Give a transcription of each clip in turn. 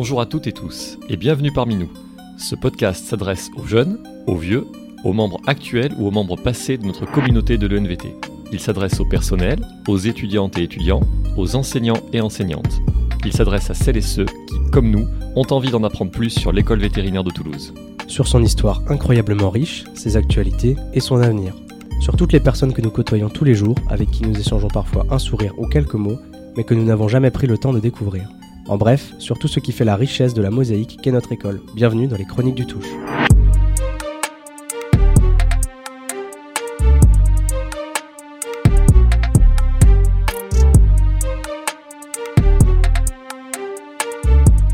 Bonjour à toutes et tous et bienvenue parmi nous. Ce podcast s'adresse aux jeunes, aux vieux, aux membres actuels ou aux membres passés de notre communauté de l'ENVT. Il s'adresse au personnel, aux étudiantes et étudiants, aux enseignants et enseignantes. Il s'adresse à celles et ceux qui, comme nous, ont envie d'en apprendre plus sur l'école vétérinaire de Toulouse. Sur son histoire incroyablement riche, ses actualités et son avenir. Sur toutes les personnes que nous côtoyons tous les jours, avec qui nous échangeons parfois un sourire ou quelques mots, mais que nous n'avons jamais pris le temps de découvrir. En bref, sur tout ce qui fait la richesse de la mosaïque qu'est notre école. Bienvenue dans les Chroniques du Touche.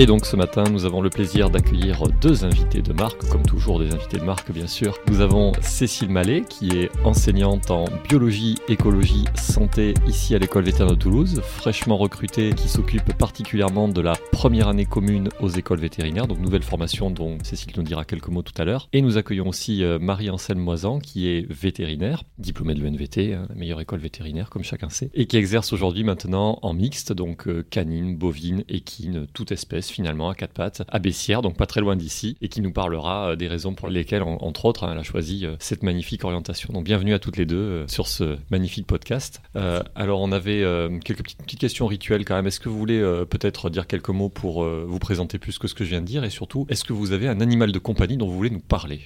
Et donc ce matin, nous avons le plaisir d'accueillir deux invités de marque, comme toujours des invités de marque bien sûr. Nous avons Cécile Mallet, qui est enseignante en biologie, écologie, santé ici à l'école vétérinaire de Toulouse, fraîchement recrutée, qui s'occupe particulièrement de la première année commune aux écoles vétérinaires, donc nouvelle formation dont Cécile nous dira quelques mots tout à l'heure. Et nous accueillons aussi euh, Marie-Anselme Moisan, qui est vétérinaire, diplômée de l'ENVT, hein, la meilleure école vétérinaire comme chacun sait, et qui exerce aujourd'hui maintenant en mixte, donc euh, canine, bovine, équine, toute espèce finalement à quatre pattes à Bessières, donc pas très loin d'ici, et qui nous parlera euh, des raisons pour lesquelles, entre autres, hein, elle a choisi euh, cette magnifique orientation. Donc bienvenue à toutes les deux euh, sur ce magnifique podcast. alors on avait quelques petites, petites, questions rituelles quand même. Est-ce que vous voulez peut-être dire quelques mots pour vous présenter plus que ce que je viens de dire, et surtout, est-ce que vous avez un animal de compagnie dont vous voulez nous parler?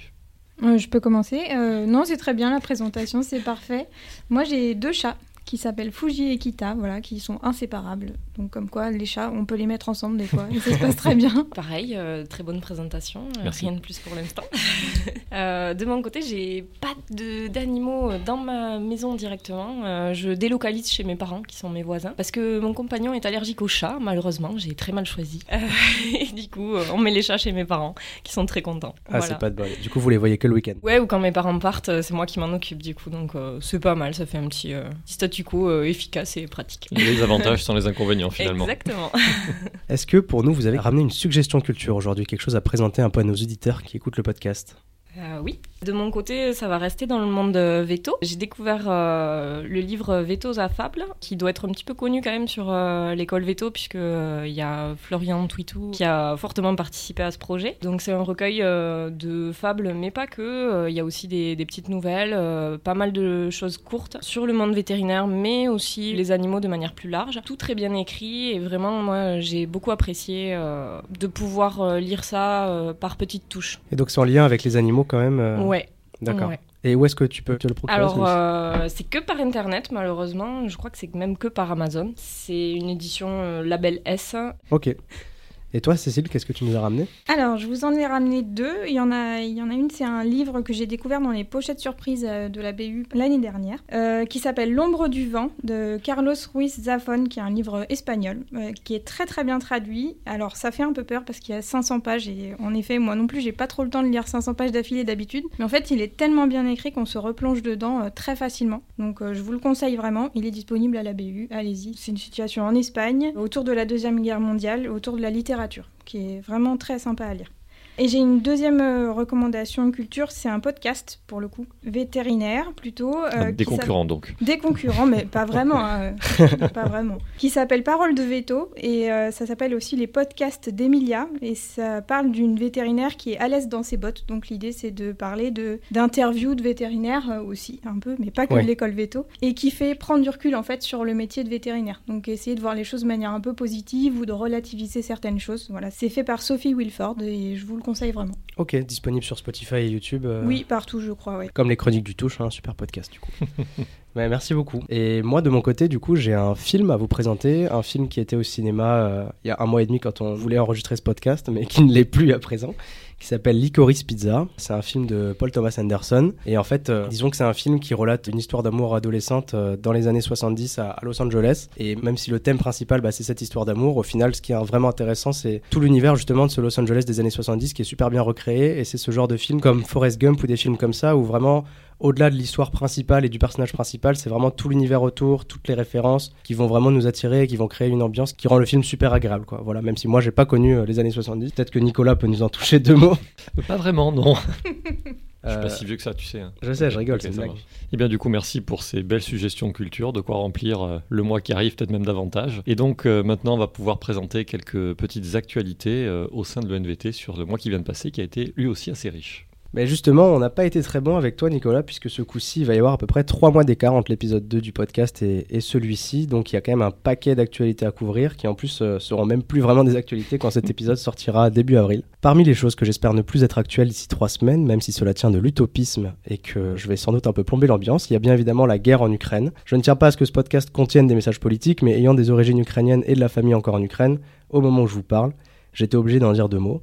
Je peux commencer. non, c'est très bien la présentation, c'est parfait. Moi, j'ai deux chats qui s'appellent Fuji et Kita, voilà, qui sont inséparables. Donc comme quoi, les chats, on peut les mettre ensemble des fois, et ça se passe très bien. Pareil, euh, très bonne présentation, euh, rien de plus pour l'instant. euh, de mon côté, j'ai pas d'animaux dans ma maison directement. Euh, je délocalise chez mes parents, qui sont mes voisins, parce que mon compagnon est allergique aux chats, malheureusement, j'ai très mal choisi. et du coup, on met les chats chez mes parents, qui sont très contents. Ah, c'est pas de bol. Du coup, vous les voyez que le week-end Ouais, ou quand mes parents partent, c'est moi qui m'en occupe, du coup, donc c'est pas mal, ça fait un petit, petit statut du coup euh, efficace et pratique. Les avantages sans les inconvénients finalement. Exactement. Est-ce que pour nous, vous avez ramené une suggestion culture aujourd'hui, quelque chose à présenter un peu à nos auditeurs qui écoutent le podcast? Euh, oui. De mon côté, ça va rester dans le monde de veto. J'ai découvert euh, le livre Vetos à qui doit être un petit peu connu quand même sur euh, l'école veto, puisque il y a Florian Twitou qui a fortement participé à ce projet. Donc c'est un recueil de fables, mais pas que. Il y a aussi des, des petites nouvelles, pas mal de choses courtes sur le monde vétérinaire, mais aussi les animaux de manière plus large. Tout très bien écrit et vraiment, moi, j'ai beaucoup apprécié de pouvoir lire ça par petites touches. Et donc c'est en lien avec les animaux quand même euh, Ouais. D'accord. Et où est-ce que tu peux te le procurer Alors, euh, c'est que par internet, malheureusement. Je crois que c'est même que par Amazon. C'est une édition euh, label S. Ok. Et toi, Cécile, qu'est-ce que tu nous as ramené? Alors, je vous en ai ramené deux. Il y en a, une, c'est un livre que j'ai découvert dans les pochettes surprises euh, de la BU l'année dernière, euh, qui s'appelle L'ombre du vent de Carlos Ruiz Zafón, qui est un livre espagnol, euh, qui est très très bien traduit. Alors, ça fait un peu peur parce qu'il y a 500 pages et en effet, moi non plus, j'ai pas trop le temps de lire 500 pages d'affilée d'habitude. Mais en fait, il est tellement bien écrit qu'on se replonge dedans très facilement. Donc, je vous le conseille vraiment. Il est disponible à la BU. Allez-y. C'est une situation en Espagne, autour de la deuxième guerre mondiale, autour de la littérature qui est vraiment très sympa à lire. Et j'ai une deuxième euh, recommandation culture, c'est un podcast pour le coup, vétérinaire plutôt. Euh, ah, des concurrents donc. Des concurrents, mais pas vraiment, hein, pas vraiment. Qui s'appelle Parole de veto et euh, ça s'appelle aussi les podcasts d'Emilia et ça parle d'une vétérinaire qui est à l'aise dans ses bottes. Donc l'idée c'est de parler de d'interviews de vétérinaires aussi un peu, mais pas que de l'école veto et qui fait prendre du recul en fait sur le métier de vétérinaire. Donc essayer de voir les choses de manière un peu positive ou de relativiser certaines choses. Voilà, c'est fait par Sophie Wilford et je vous le conseille vraiment. Ok, disponible sur Spotify et YouTube. Euh, oui, partout, je crois. Comme les chroniques du touche, un hein, super podcast du coup. merci beaucoup. Et moi, de mon côté, du coup, j'ai un film à vous présenter, un film qui était au cinéma euh, il y a un mois et demi quand on voulait enregistrer ce podcast, mais qui ne l'est plus à présent qui s'appelle Licorice Pizza. C'est un film de Paul Thomas Anderson. Et en fait, euh, disons que c'est un film qui relate une histoire d'amour adolescente euh, dans les années 70 à, Los Angeles. Et même si le thème principal, bah, c'est cette histoire d'amour, au final, ce qui est vraiment intéressant, c'est tout l'univers justement de ce Los Angeles des années 70 qui est super bien recréé. Et c'est ce genre de film comme Forrest Gump ou des films comme ça où vraiment au-delà de l'histoire principale et du personnage principal, c'est vraiment tout l'univers autour, toutes les références qui vont vraiment nous attirer et qui vont créer une ambiance qui rend le film super agréable. Quoi. Voilà, même si moi j'ai pas connu euh, les années 70, peut-être que Nicolas peut nous en toucher deux mots. Pas vraiment, non. Je suis pas Euh, si vieux que ça, tu sais. hein. Je sais, je rigole, Ok, c'est une ça blague. marche. Eh bien, du coup, merci pour ces belles suggestions culture, de quoi remplir euh, le mois qui arrive, peut-être même davantage. Et donc, euh, maintenant, on va pouvoir présenter quelques petites actualités euh, au sein de l'ENVT sur le mois qui vient de passer, qui a été lui aussi assez riche. Mais justement, on n'a pas été très bon avec toi, Nicolas, puisque ce coup-ci, il va y avoir à peu près 3 mois d'écart entre l'épisode 2 du podcast et, et celui-ci. Donc il y a quand même un paquet d'actualités à couvrir, qui en plus euh, seront même plus vraiment des actualités quand cet épisode sortira début avril. Parmi les choses que j'espère ne plus être actuelles d'ici 3 semaines, même si cela tient de l'utopisme et que je vais sans doute un peu plomber l'ambiance, il y a bien évidemment la guerre en Ukraine. Je ne tiens pas à ce que ce podcast contienne des messages politiques, mais ayant des origines ukrainiennes et de la famille encore en Ukraine, au moment où je vous parle, j'étais obligé d'en dire deux mots.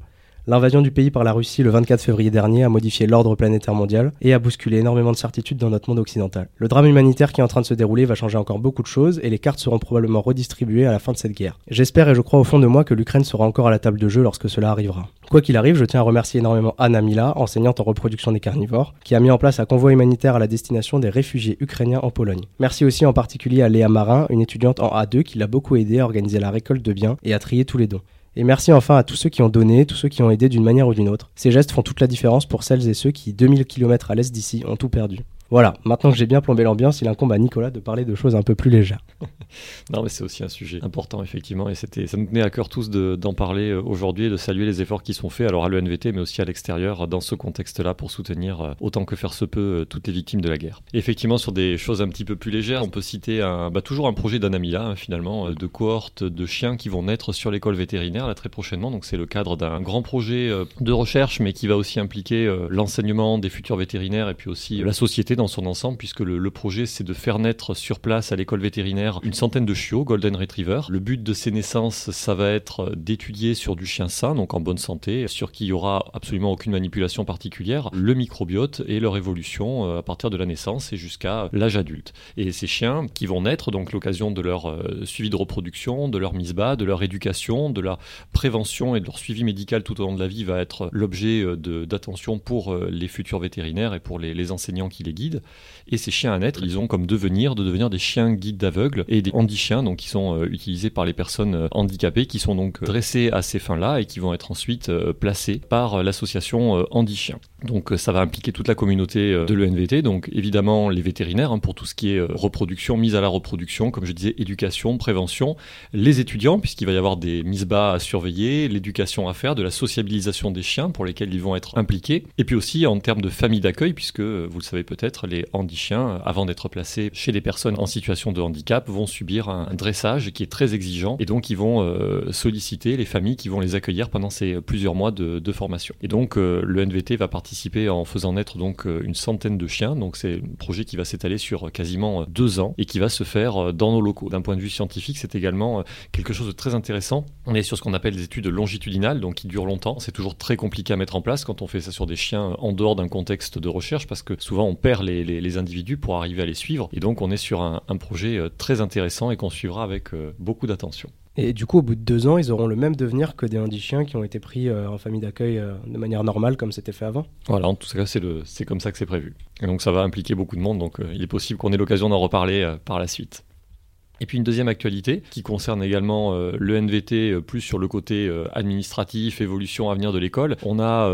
L'invasion du pays par la Russie le 24 février dernier a modifié l'ordre planétaire mondial et a bousculé énormément de certitudes dans notre monde occidental. Le drame humanitaire qui est en train de se dérouler va changer encore beaucoup de choses et les cartes seront probablement redistribuées à la fin de cette guerre. J'espère et je crois au fond de moi que l'Ukraine sera encore à la table de jeu lorsque cela arrivera. Quoi qu'il arrive, je tiens à remercier énormément Anna Mila, enseignante en reproduction des carnivores, qui a mis en place un convoi humanitaire à la destination des réfugiés ukrainiens en Pologne. Merci aussi en particulier à Léa Marin, une étudiante en A2 qui l'a beaucoup aidé à organiser la récolte de biens et à trier tous les dons. Et merci enfin à tous ceux qui ont donné, tous ceux qui ont aidé d'une manière ou d'une autre. Ces gestes font toute la différence pour celles et ceux qui, 2000 km à l'est d'ici, ont tout perdu. Voilà, maintenant que j'ai bien plombé l'ambiance, il incombe à Nicolas de parler de choses un peu plus légères. Non, mais c'est aussi un sujet important, effectivement, et c'était, ça nous tenait à cœur tous de- d'en parler euh, aujourd'hui et de saluer les efforts qui sont faits, alors à l'ENVT, mais aussi à l'extérieur, dans ce contexte-là, pour soutenir euh, autant que faire se peut euh, toutes les victimes de la guerre. Effectivement, sur des choses un petit peu plus légères, on peut citer un, bah, toujours un projet d'Anamila, hein, finalement, de cohortes de chiens qui vont naître sur l'école vétérinaire, là, très prochainement. Donc, c'est le cadre d'un grand projet de recherche, mais qui va aussi impliquer l'enseignement des futurs vétérinaires et puis aussi la société dans son ensemble, puisque le, projet, c'est de faire naître sur place à l'école vétérinaire une centaine de chiots, Golden Retriever. Le but de ces naissances, ça va être d'étudier sur du chien sain, donc en bonne santé, sur qui il y aura absolument aucune manipulation particulière, le microbiote et leur évolution euh, à partir de la naissance et jusqu'à l'âge adulte. Et ces chiens qui vont naître, donc l'occasion de leur euh, suivi de reproduction, de leur mise bas, de leur éducation, de la prévention et de leur suivi médical tout au long de la vie va être l'objet euh, d'attention pour les futurs vétérinaires et pour les enseignants qui les guident. Et ces chiens à naître, ils ont comme devenir de devenir des chiens guides d'aveugles et des handichiens, donc qui sont euh, utilisés par les personnes euh, handicapées, qui sont donc euh, dressés à ces fins-là et qui vont être ensuite placés par l'association Handichiens. Donc euh, ça va impliquer toute la communauté euh, de l'ENVT, donc évidemment les vétérinaires hein, pour tout ce qui est euh, reproduction, mise à la reproduction, comme je disais, éducation, prévention, les étudiants, puisqu'il va y avoir des mises bas à surveiller, l'éducation à faire, de la sociabilisation des chiens pour lesquels ils vont être impliqués, et puis aussi en termes de famille d'accueil, puisque vous le savez peut-être, les handichiens, avant d'être placés chez des personnes en situation de handicap, vont subir un dressage qui est très exigeant, et donc ils vont solliciter les familles qui vont les accueillir pendant ces plusieurs mois de, formation. Et donc euh, le NVT va participer en faisant naître donc euh, une centaine de chiens, donc c'est un projet qui va s'étaler sur quasiment euh, deux ans et qui va se faire euh, dans nos locaux. D'un point de vue scientifique, c'est également euh, quelque chose de très intéressant. On est sur ce qu'on appelle des études longitudinales, donc qui durent longtemps. C'est toujours très compliqué à mettre en place quand on fait ça sur des chiens en dehors d'un contexte de recherche, parce que souvent on perd les, individus pour arriver à les suivre. Et donc on est sur un, projet euh, très intéressant et qu'on suivra avec euh, beaucoup d'attention. Et du coup, au bout de deux ans, ils auront le même devenir que des handichiens qui ont été pris euh, en famille d'accueil euh, de manière normale, comme c'était fait avant. Voilà, en tout cas, c'est comme ça que c'est prévu. Et donc ça va impliquer beaucoup de monde, donc euh, il est possible qu'on ait l'occasion d'en reparler par la suite. Et puis une deuxième actualité qui concerne également euh, le NVT euh, plus sur le côté euh, administratif, évolution, avenir de l'école. On a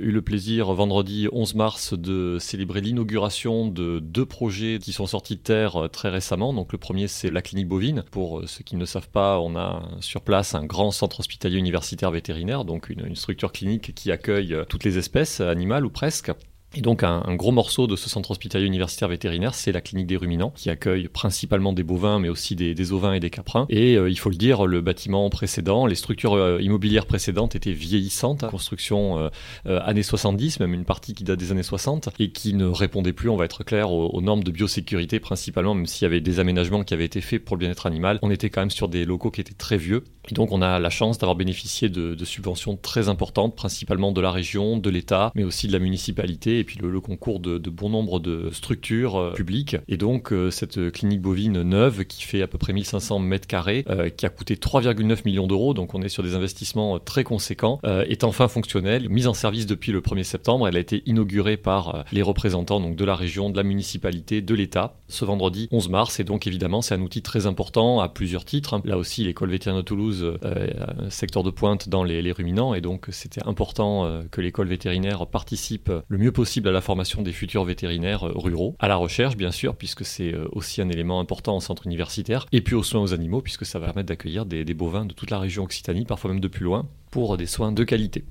eu le plaisir vendredi 11 mars de célébrer l'inauguration de deux projets qui sont sortis de terre très récemment. Donc le premier c'est la clinique bovine. Pour ceux qui ne savent pas, on a sur place un grand centre hospitalier universitaire vétérinaire, donc une, structure clinique qui accueille toutes les espèces animales ou presque. Et donc un, gros morceau de ce centre hospitalier universitaire vétérinaire, c'est la clinique des ruminants, qui accueille principalement des bovins, mais aussi des, ovins et des caprins. Et euh, il faut le dire, le bâtiment précédent, les structures euh, immobilières précédentes étaient vieillissantes, construction euh, années 70, même une partie qui date des années 60, et qui ne répondait plus, on va être clair, aux, aux normes de biosécurité principalement, même s'il y avait des aménagements qui avaient été faits pour le bien-être animal. On était quand même sur des locaux qui étaient très vieux. Et donc on a la chance d'avoir bénéficié de, subventions très importantes, principalement de la région, de l'État, mais aussi de la municipalité, et puis le, concours de, bon nombre de structures euh, publiques. Et donc euh, cette clinique bovine neuve, qui fait à peu près 1500 mètres carrés, euh, qui a coûté 3,9 millions d'euros, donc on est sur des investissements très conséquents, est enfin fonctionnelle, mise en service depuis le 1er septembre. Elle a été inaugurée par les représentants donc, de la région, de la municipalité, de l'État, ce vendredi 11 mars. Et donc évidemment, c'est un outil très important à plusieurs titres. hein. Là aussi, l'école vétérinaire de Toulouse Toulouse, un secteur de pointe dans les, ruminants, et donc c'était important que l'école vétérinaire participe le mieux possible à la formation des futurs vétérinaires ruraux, à la recherche bien sûr, puisque c'est aussi un élément important en centre universitaire, et puis aux soins aux animaux, puisque ça va permettre d'accueillir des bovins de toute la région Occitanie, parfois même de plus loin, pour des soins de qualité.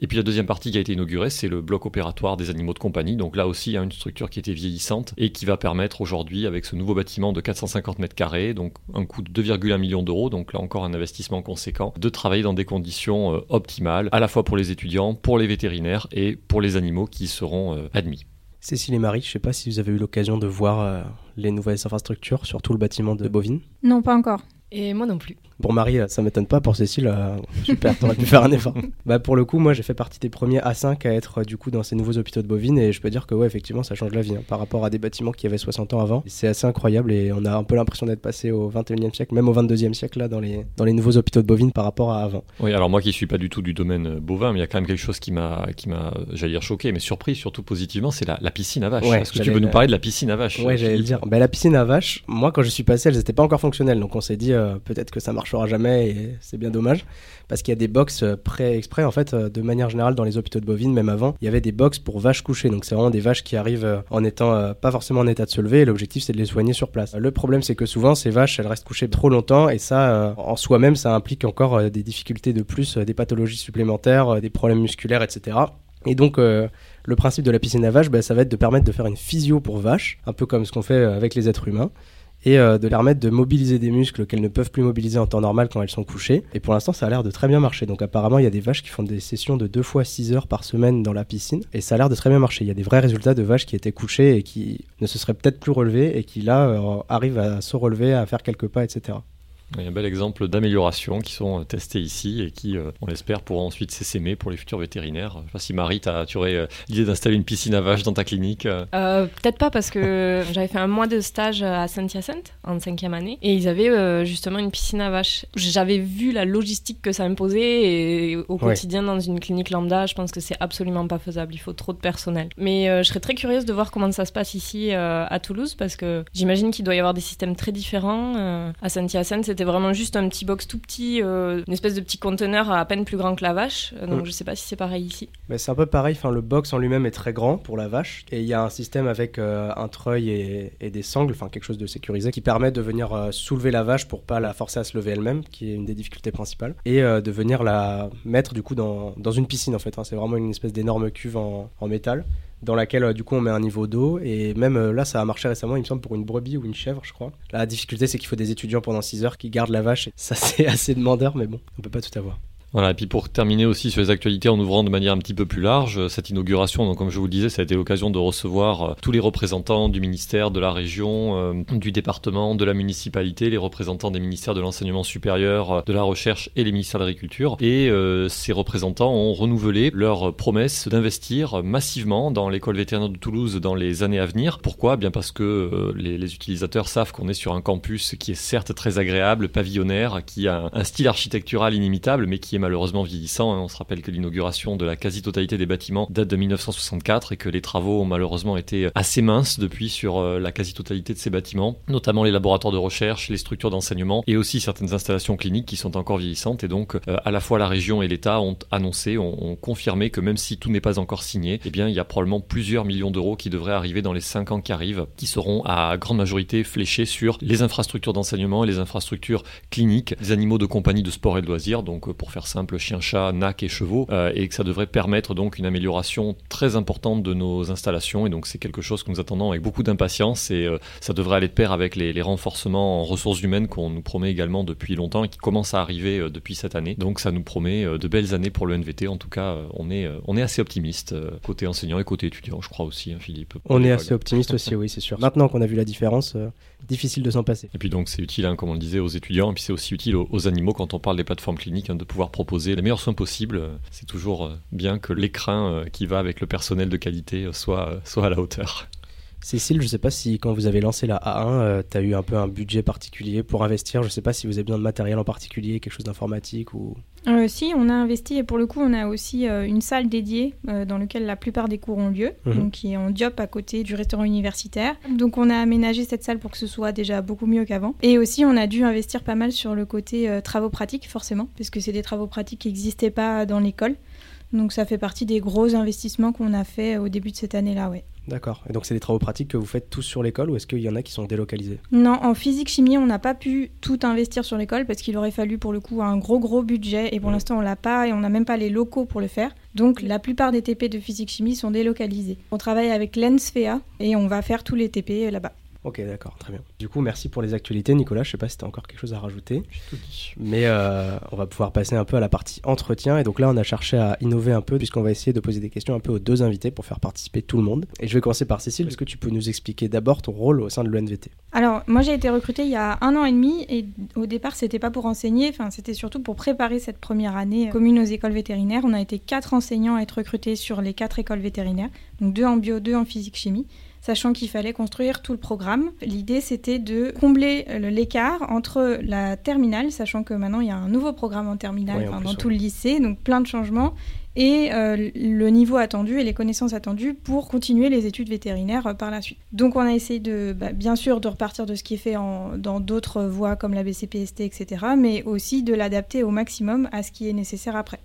Et puis la deuxième partie qui a été inaugurée, c'est le bloc opératoire des animaux de compagnie. Donc là aussi, il y a une structure qui était vieillissante et qui va permettre aujourd'hui, avec ce nouveau bâtiment de 450 mètres carrés, donc un coût de 2,1 millions d'euros, donc là encore un investissement conséquent, de travailler dans des conditions euh, optimales, à la fois pour les étudiants, pour les vétérinaires et pour les animaux qui seront euh, admis. Cécile et Marie, je ne sais pas si vous avez eu l'occasion de voir euh, les nouvelles infrastructures, surtout le bâtiment de Bovine. Non, pas encore. Et moi non plus. Pour Marie, ça m'étonne pas. Pour Cécile, euh, super, t'aurais pu faire un effort. Bah pour le coup, moi j'ai fait partie des premiers A5 à être euh, du coup dans ces nouveaux hôpitaux de bovines et je peux dire que ouais, effectivement, ça change la vie hein, par rapport à des bâtiments qui avaient 60 ans avant. C'est assez incroyable et on a un peu l'impression d'être passé au 21e siècle, même au 22e siècle là dans les dans les nouveaux hôpitaux de bovines par rapport à avant. Oui, alors moi qui suis pas du tout du domaine euh, bovin, mais il y a quand même quelque chose qui m'a qui m'a j'allais dire choqué, mais surpris surtout positivement, c'est la, la, piscine à vaches. Est-ce que tu veux nous parler de la piscine à vaches? Ouais, j'allais le dire. Bah, la piscine à vaches, moi quand je suis passé, elles n'étaient pas encore fonctionnelles, donc on s'est dit peut-être que ça marchera jamais et c'est bien dommage. Parce qu'il y a des box euh, prêts exprès en fait euh, de manière générale dans les hôpitaux de bovines même avant il y avait des box pour vaches couchées. Donc c'est vraiment des vaches qui arrivent euh, en étant pas forcément en état de se lever. Et l'objectif c'est de les soigner sur place. Le problème c'est que souvent ces vaches elles restent couchées trop longtemps. Et ça en soi-même ça implique encore des difficultés de plus des pathologies supplémentaires des problèmes musculaires etc et donc, le principe de la piscine à vaches, bah, ça va être de permettre de faire une physio pour vaches, un peu comme ce qu'on fait avec les êtres humains et euh, de leur permettre de mobiliser des muscles qu'elles ne peuvent plus mobiliser en temps normal quand elles sont couchées. Et pour l'instant, ça a l'air de très bien marcher. Donc apparemment, il y a des vaches qui font des sessions de deux fois 6 heures par semaine dans la piscine et ça a l'air de très bien marcher. Il y a des vrais résultats de vaches qui étaient couchées et qui ne se seraient peut-être plus relevées et qui là euh, arrivent à se relever, à faire quelques pas, etc. Il y a un bel exemple d'amélioration qui sont euh, testés ici et qui, euh, on l'espère, pourront ensuite s'essaimer pour les futurs vétérinaires. Je sais pas si Marie, tu aurais euh, l'idée d'installer une piscine à vaches dans ta clinique Peut-être pas parce que j'avais fait un mois de stage à Saint-Hyacinthe en cinquième année et ils avaient justement une piscine à vaches. J'avais vu la logistique que ça imposait et au quotidien dans une clinique lambda, je pense que c'est absolument pas faisable. Il faut trop de personnel. Mais je serais très curieuse de voir comment ça se passe ici à Toulouse parce que j'imagine qu'il doit y avoir des systèmes très différents. à Saint-Hyacinthe, c'était vraiment juste un petit box tout petit, euh, une espèce de petit conteneur à peine plus grand que la vache. Euh, donc je sais pas si c'est pareil ici. Mais c'est un peu pareil. Enfin, le box en lui-même est très grand pour la vache et il y a un système avec euh, un treuil et, des sangles, enfin quelque chose de sécurisé qui permet de venir soulever la vache pour pas la forcer à se lever elle-même, qui est une des difficultés principales, et de venir la mettre du coup dans, dans une piscine en fait. Hein. C'est vraiment une espèce d'énorme cuve en, en métal dans laquelle euh, du coup on met un niveau d'eau et même euh, là ça a marché récemment il me semble pour une brebis ou une chèvre je crois. La difficulté c'est qu'il faut des étudiants pendant 6 heures qui gardent la vache et ça c'est assez demandeur mais bon on peut pas tout avoir. Voilà, et puis pour terminer aussi sur les actualités en ouvrant de manière un petit peu plus large, euh, cette inauguration, donc comme je vous le disais, ça a été l'occasion de recevoir euh, tous les représentants du ministère, de la région, euh, du département, de la municipalité, les représentants des ministères de l'enseignement supérieur, de la recherche et les ministères de l'agriculture. Et ces représentants ont renouvelé leur promesse d'investir massivement dans l'école vétérinaire de Toulouse dans les années à venir. Pourquoi? Bien parce que les, les, utilisateurs savent qu'on est sur un campus qui est certes très agréable, pavillonnaire, qui a un style architectural inimitable, mais qui est malheureusement vieillissant. Hein. On se rappelle que l'inauguration de la quasi-totalité des bâtiments date de 1964 et que les travaux ont malheureusement été assez minces depuis sur euh, la quasi-totalité de ces bâtiments, notamment les laboratoires de recherche, les structures d'enseignement et aussi certaines installations cliniques qui sont encore vieillissantes. Et donc, euh, à la fois la région et l'État ont annoncé, ont, confirmé que même si tout n'est pas encore signé, eh bien, il y a probablement plusieurs millions d'euros qui devraient arriver dans les cinq ans qui arrivent, qui seront à grande majorité fléchés sur les infrastructures d'enseignement et les infrastructures cliniques, les animaux de compagnie de sport et de loisirs. Donc, euh, pour faire simple chien, chat, nac et chevaux, euh, et que ça devrait permettre donc une amélioration très importante de nos installations. Et donc c'est quelque chose que nous attendons avec beaucoup d'impatience et euh, ça devrait aller de pair avec les, renforcements en ressources humaines qu'on nous promet également depuis longtemps et qui commencent à arriver euh, depuis cette année. Donc ça nous promet de belles années pour le NVT. En tout cas, on est, on est assez optimiste côté enseignant et côté étudiant, je crois aussi, hein, Philippe. On est assez optimiste aussi, oui, c'est sûr. Maintenant qu'on a vu la différence, difficile de s'en passer. Et puis donc c'est utile, hein, comme on le disait, aux étudiants, et puis c'est aussi utile aux, animaux quand on parle des plateformes cliniques, hein, de pouvoir proposer les meilleurs soins possibles. C'est toujours euh, bien que l'écrin euh, qui va avec le personnel de qualité euh, soit à la hauteur. Cécile, je ne sais pas si quand vous avez lancé la A1, tu as eu un peu un budget particulier pour investir. Je ne sais pas si vous avez besoin de matériel en particulier, quelque chose d'informatique ou... Euh, si, on a investi et pour le coup, on a aussi euh, une salle dédiée euh, dans laquelle la plupart des cours ont lieu, Mhm. donc qui est en diop à côté du restaurant universitaire. Donc on a aménagé cette salle pour que ce soit déjà beaucoup mieux qu'avant. Et aussi, on a dû investir pas mal sur le côté euh, travaux pratiques, forcément, parce que c'est des travaux pratiques qui n'existaient pas dans l'école. Donc ça fait partie des gros investissements qu'on a fait au début de cette année-là, ouais. D'accord. Et donc, c'est des travaux pratiques que vous faites tous sur l'école ou est-ce qu'il y en a qui sont délocalisés? Non, en physique-chimie, on n'a pas pu tout investir sur l'école parce qu'il aurait fallu pour le coup un gros gros budget et pour Ouais. l'instant on l'a pas et on n'a même pas les locaux pour le faire. Donc la plupart des TP de physique-chimie sont délocalisés. On travaille avec l'ENSFEA et on va faire tous les TP là-bas. Ok, d'accord, très bien. Du coup, merci pour les actualités, Nicolas. Je sais pas si tu as encore quelque chose à rajouter. Mais euh, on va pouvoir passer un peu à la partie entretien. Et donc là, on a cherché à innover un peu, puisqu'on va essayer de poser des questions un peu aux deux invités pour faire participer tout le monde. Et je vais commencer par Cécile. Est-ce que tu peux nous expliquer d'abord ton rôle au sein de l'ENVT Alors moi j'ai été recrutée il y a un an et demi et au départ c'était pas pour enseigner, enfin c'était surtout pour préparer cette première année euh, commune aux écoles vétérinaires. On a été quatre enseignants à être recrutés sur les quatre écoles vétérinaires, donc deux en bio, deux en physique-chimie. Sachant qu'il fallait construire tout le programme. L'idée, c'était de combler euh, l'écart entre la terminale, sachant que maintenant il y a un nouveau programme en terminale en dans tout le lycée, donc plein de changements, et euh, le niveau attendu et les connaissances attendues pour continuer les études vétérinaires euh, par la suite. Donc on a essayé de, bah, bien sûr, de repartir de ce qui est fait en- dans d'autres voies comme la BCPST, etc., mais aussi de l'adapter au maximum à ce qui est nécessaire après.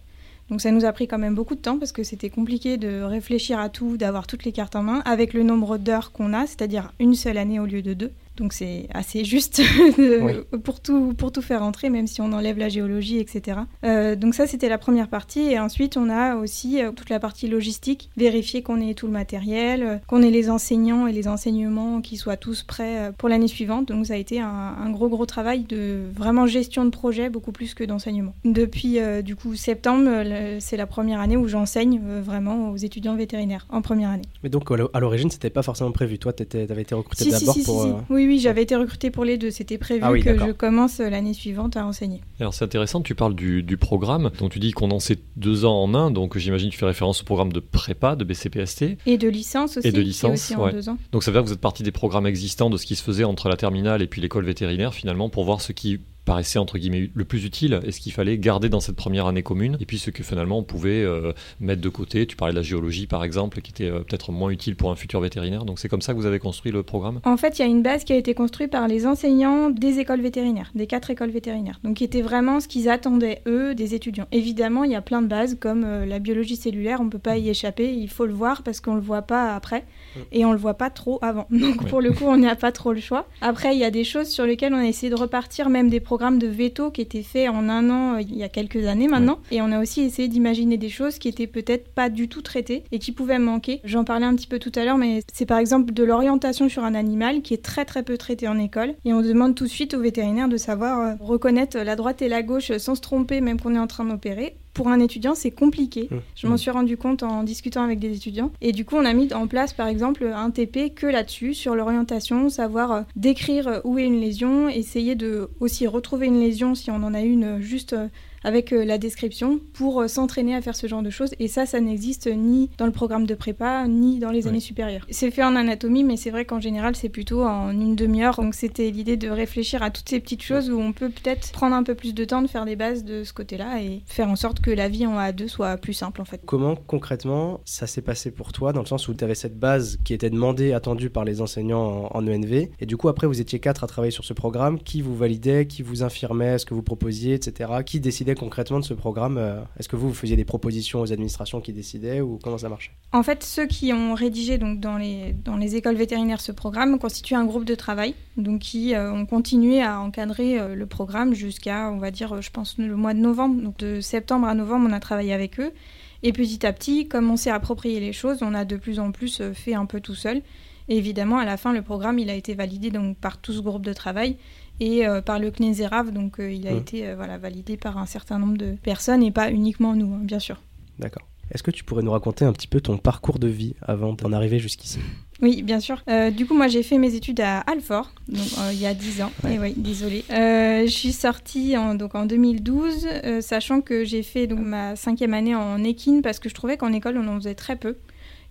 Donc ça nous a pris quand même beaucoup de temps parce que c'était compliqué de réfléchir à tout, d'avoir toutes les cartes en main avec le nombre d'heures qu'on a, c'est-à-dire une seule année au lieu de deux. Donc c'est assez juste Oui. pour, tout, pour tout faire entrer, même si on enlève la géologie, etc. Euh, donc ça c'était la première partie. Et ensuite on a aussi euh, toute la partie logistique, vérifier qu'on ait tout le matériel, euh, qu'on ait les enseignants et les enseignements qui soient tous prêts euh, pour l'année suivante. Donc ça a été un, un gros gros travail de vraiment gestion de projet beaucoup plus que d'enseignement. Depuis euh, du coup septembre, euh, c'est la première année où j'enseigne euh, vraiment aux étudiants vétérinaires en première année. Mais donc, à l'o- à l'origine, c'était pas forcément prévu. Toi, tu avais été recruté Si, d'abord si, si, pour. si. Oui, oui, j'avais été recrutée pour les deux. C'était prévu Ah oui, que je commence euh, l'année suivante à enseigner. Alors c'est intéressant, tu parles du, du programme, donc tu dis qu'on en sait deux ans en un, donc j'imagine que tu fais référence au programme de prépa, de BCPST. Et de licence aussi. Et de licence, aussi en ouais. deux ans. Donc ça veut dire que vous êtes parti des programmes existants de ce qui se faisait entre la terminale et puis l'école vétérinaire finalement pour voir ce qui paraissait entre guillemets le plus utile et ce qu'il fallait garder dans cette première année commune et puis ce que finalement on pouvait euh, mettre de côté. Tu parlais de la géologie par exemple qui était euh, peut-être moins utile pour un futur vétérinaire. Donc c'est comme ça que vous avez construit le programme? En fait, il y a une base qui a été construite par les enseignants des écoles vétérinaires, des quatre écoles vétérinaires. Donc, qui était vraiment ce qu'ils attendaient, eux, des étudiants. Évidemment, il y a plein de bases, comme euh, la biologie cellulaire, on ne peut pas y échapper, il faut le voir parce qu'on ne le voit pas après et on ne le voit pas trop avant. Donc, Ouais. pour le coup, on n'a pas trop le choix. Après, il y a des choses sur lesquelles on a essayé de repartir, même des programmes de veto qui étaient faits en un an, euh, il y a quelques années maintenant. Et on a aussi essayé d'imaginer des choses qui étaient peut-être pas du tout traitées et qui pouvaient manquer. J'en parlais un petit peu tout à l'heure, mais c'est par exemple de l'orientation sur un animal qui est très très peu traité en école. Et on demande tout de suite aux vétérinaires de savoir euh, reconnaître la droite et la gauche sans se tromper, même qu'on est en train d'opérer. Pour un étudiant, c'est compliqué. Mmh. Je m'en suis rendu compte en discutant avec des étudiants. Et du coup, on a mis en place, par exemple, un TP que là-dessus, sur l'orientation, savoir euh, décrire euh, où est une lésion, essayer de aussi retrouver une lésion si on en a une euh, juste avec euh, la description pour euh, s'entraîner à faire ce genre de choses. Et ça, ça n'existe ni dans le programme de prépa, ni dans les Ouais. années supérieures. C'est fait en anatomie, mais c'est vrai qu'en général, c'est plutôt en une demi-heure. Donc c'était l'idée de réfléchir à toutes ces petites choses où on peut peut-être prendre un peu plus de temps de faire des bases de ce côté-là et faire en sorte que la vie en A2 soit plus simple en fait. Comment concrètement ça s'est passé pour toi dans le sens où tu avais cette base qui était demandée, attendue par les enseignants en, en ENV et du coup après vous étiez quatre à travailler sur ce programme, qui vous validait, qui vous infirmait ce que vous proposiez, etc. Qui décidait concrètement de ce programme euh, Est-ce que vous, vous faisiez des propositions aux administrations qui décidaient ou comment ça marchait? En fait, ceux qui ont rédigé donc, dans, les, écoles vétérinaires ce programme constituent un groupe de travail, donc qui euh, ont continué à encadrer euh, le programme jusqu'à, on va dire, je pense, le mois de novembre. Donc de septembre à novembre, on a travaillé avec eux. Et petit à petit, comme on s'est approprié les choses, on a de plus en plus fait un peu tout seul. Et évidemment, à la fin, le programme, il a été validé donc, par tout ce groupe de travail et euh, par le CNESERAV, donc euh, il a Mhm. été euh, voilà, validé par un certain nombre de personnes et pas uniquement nous, hein, bien sûr. D'accord. Est-ce que tu pourrais nous raconter un petit peu ton parcours de vie avant d'en arriver jusqu'ici? Oui, bien sûr. Euh, du coup, moi, j'ai fait mes études à Alfort, donc, euh, il y a 10 ans. Ouais. Et oui, désolée. Euh, je suis sortie en, donc, en 2012, euh, sachant que j'ai fait donc, ma cinquième année en équine parce que je trouvais qu'en école, on en faisait très peu.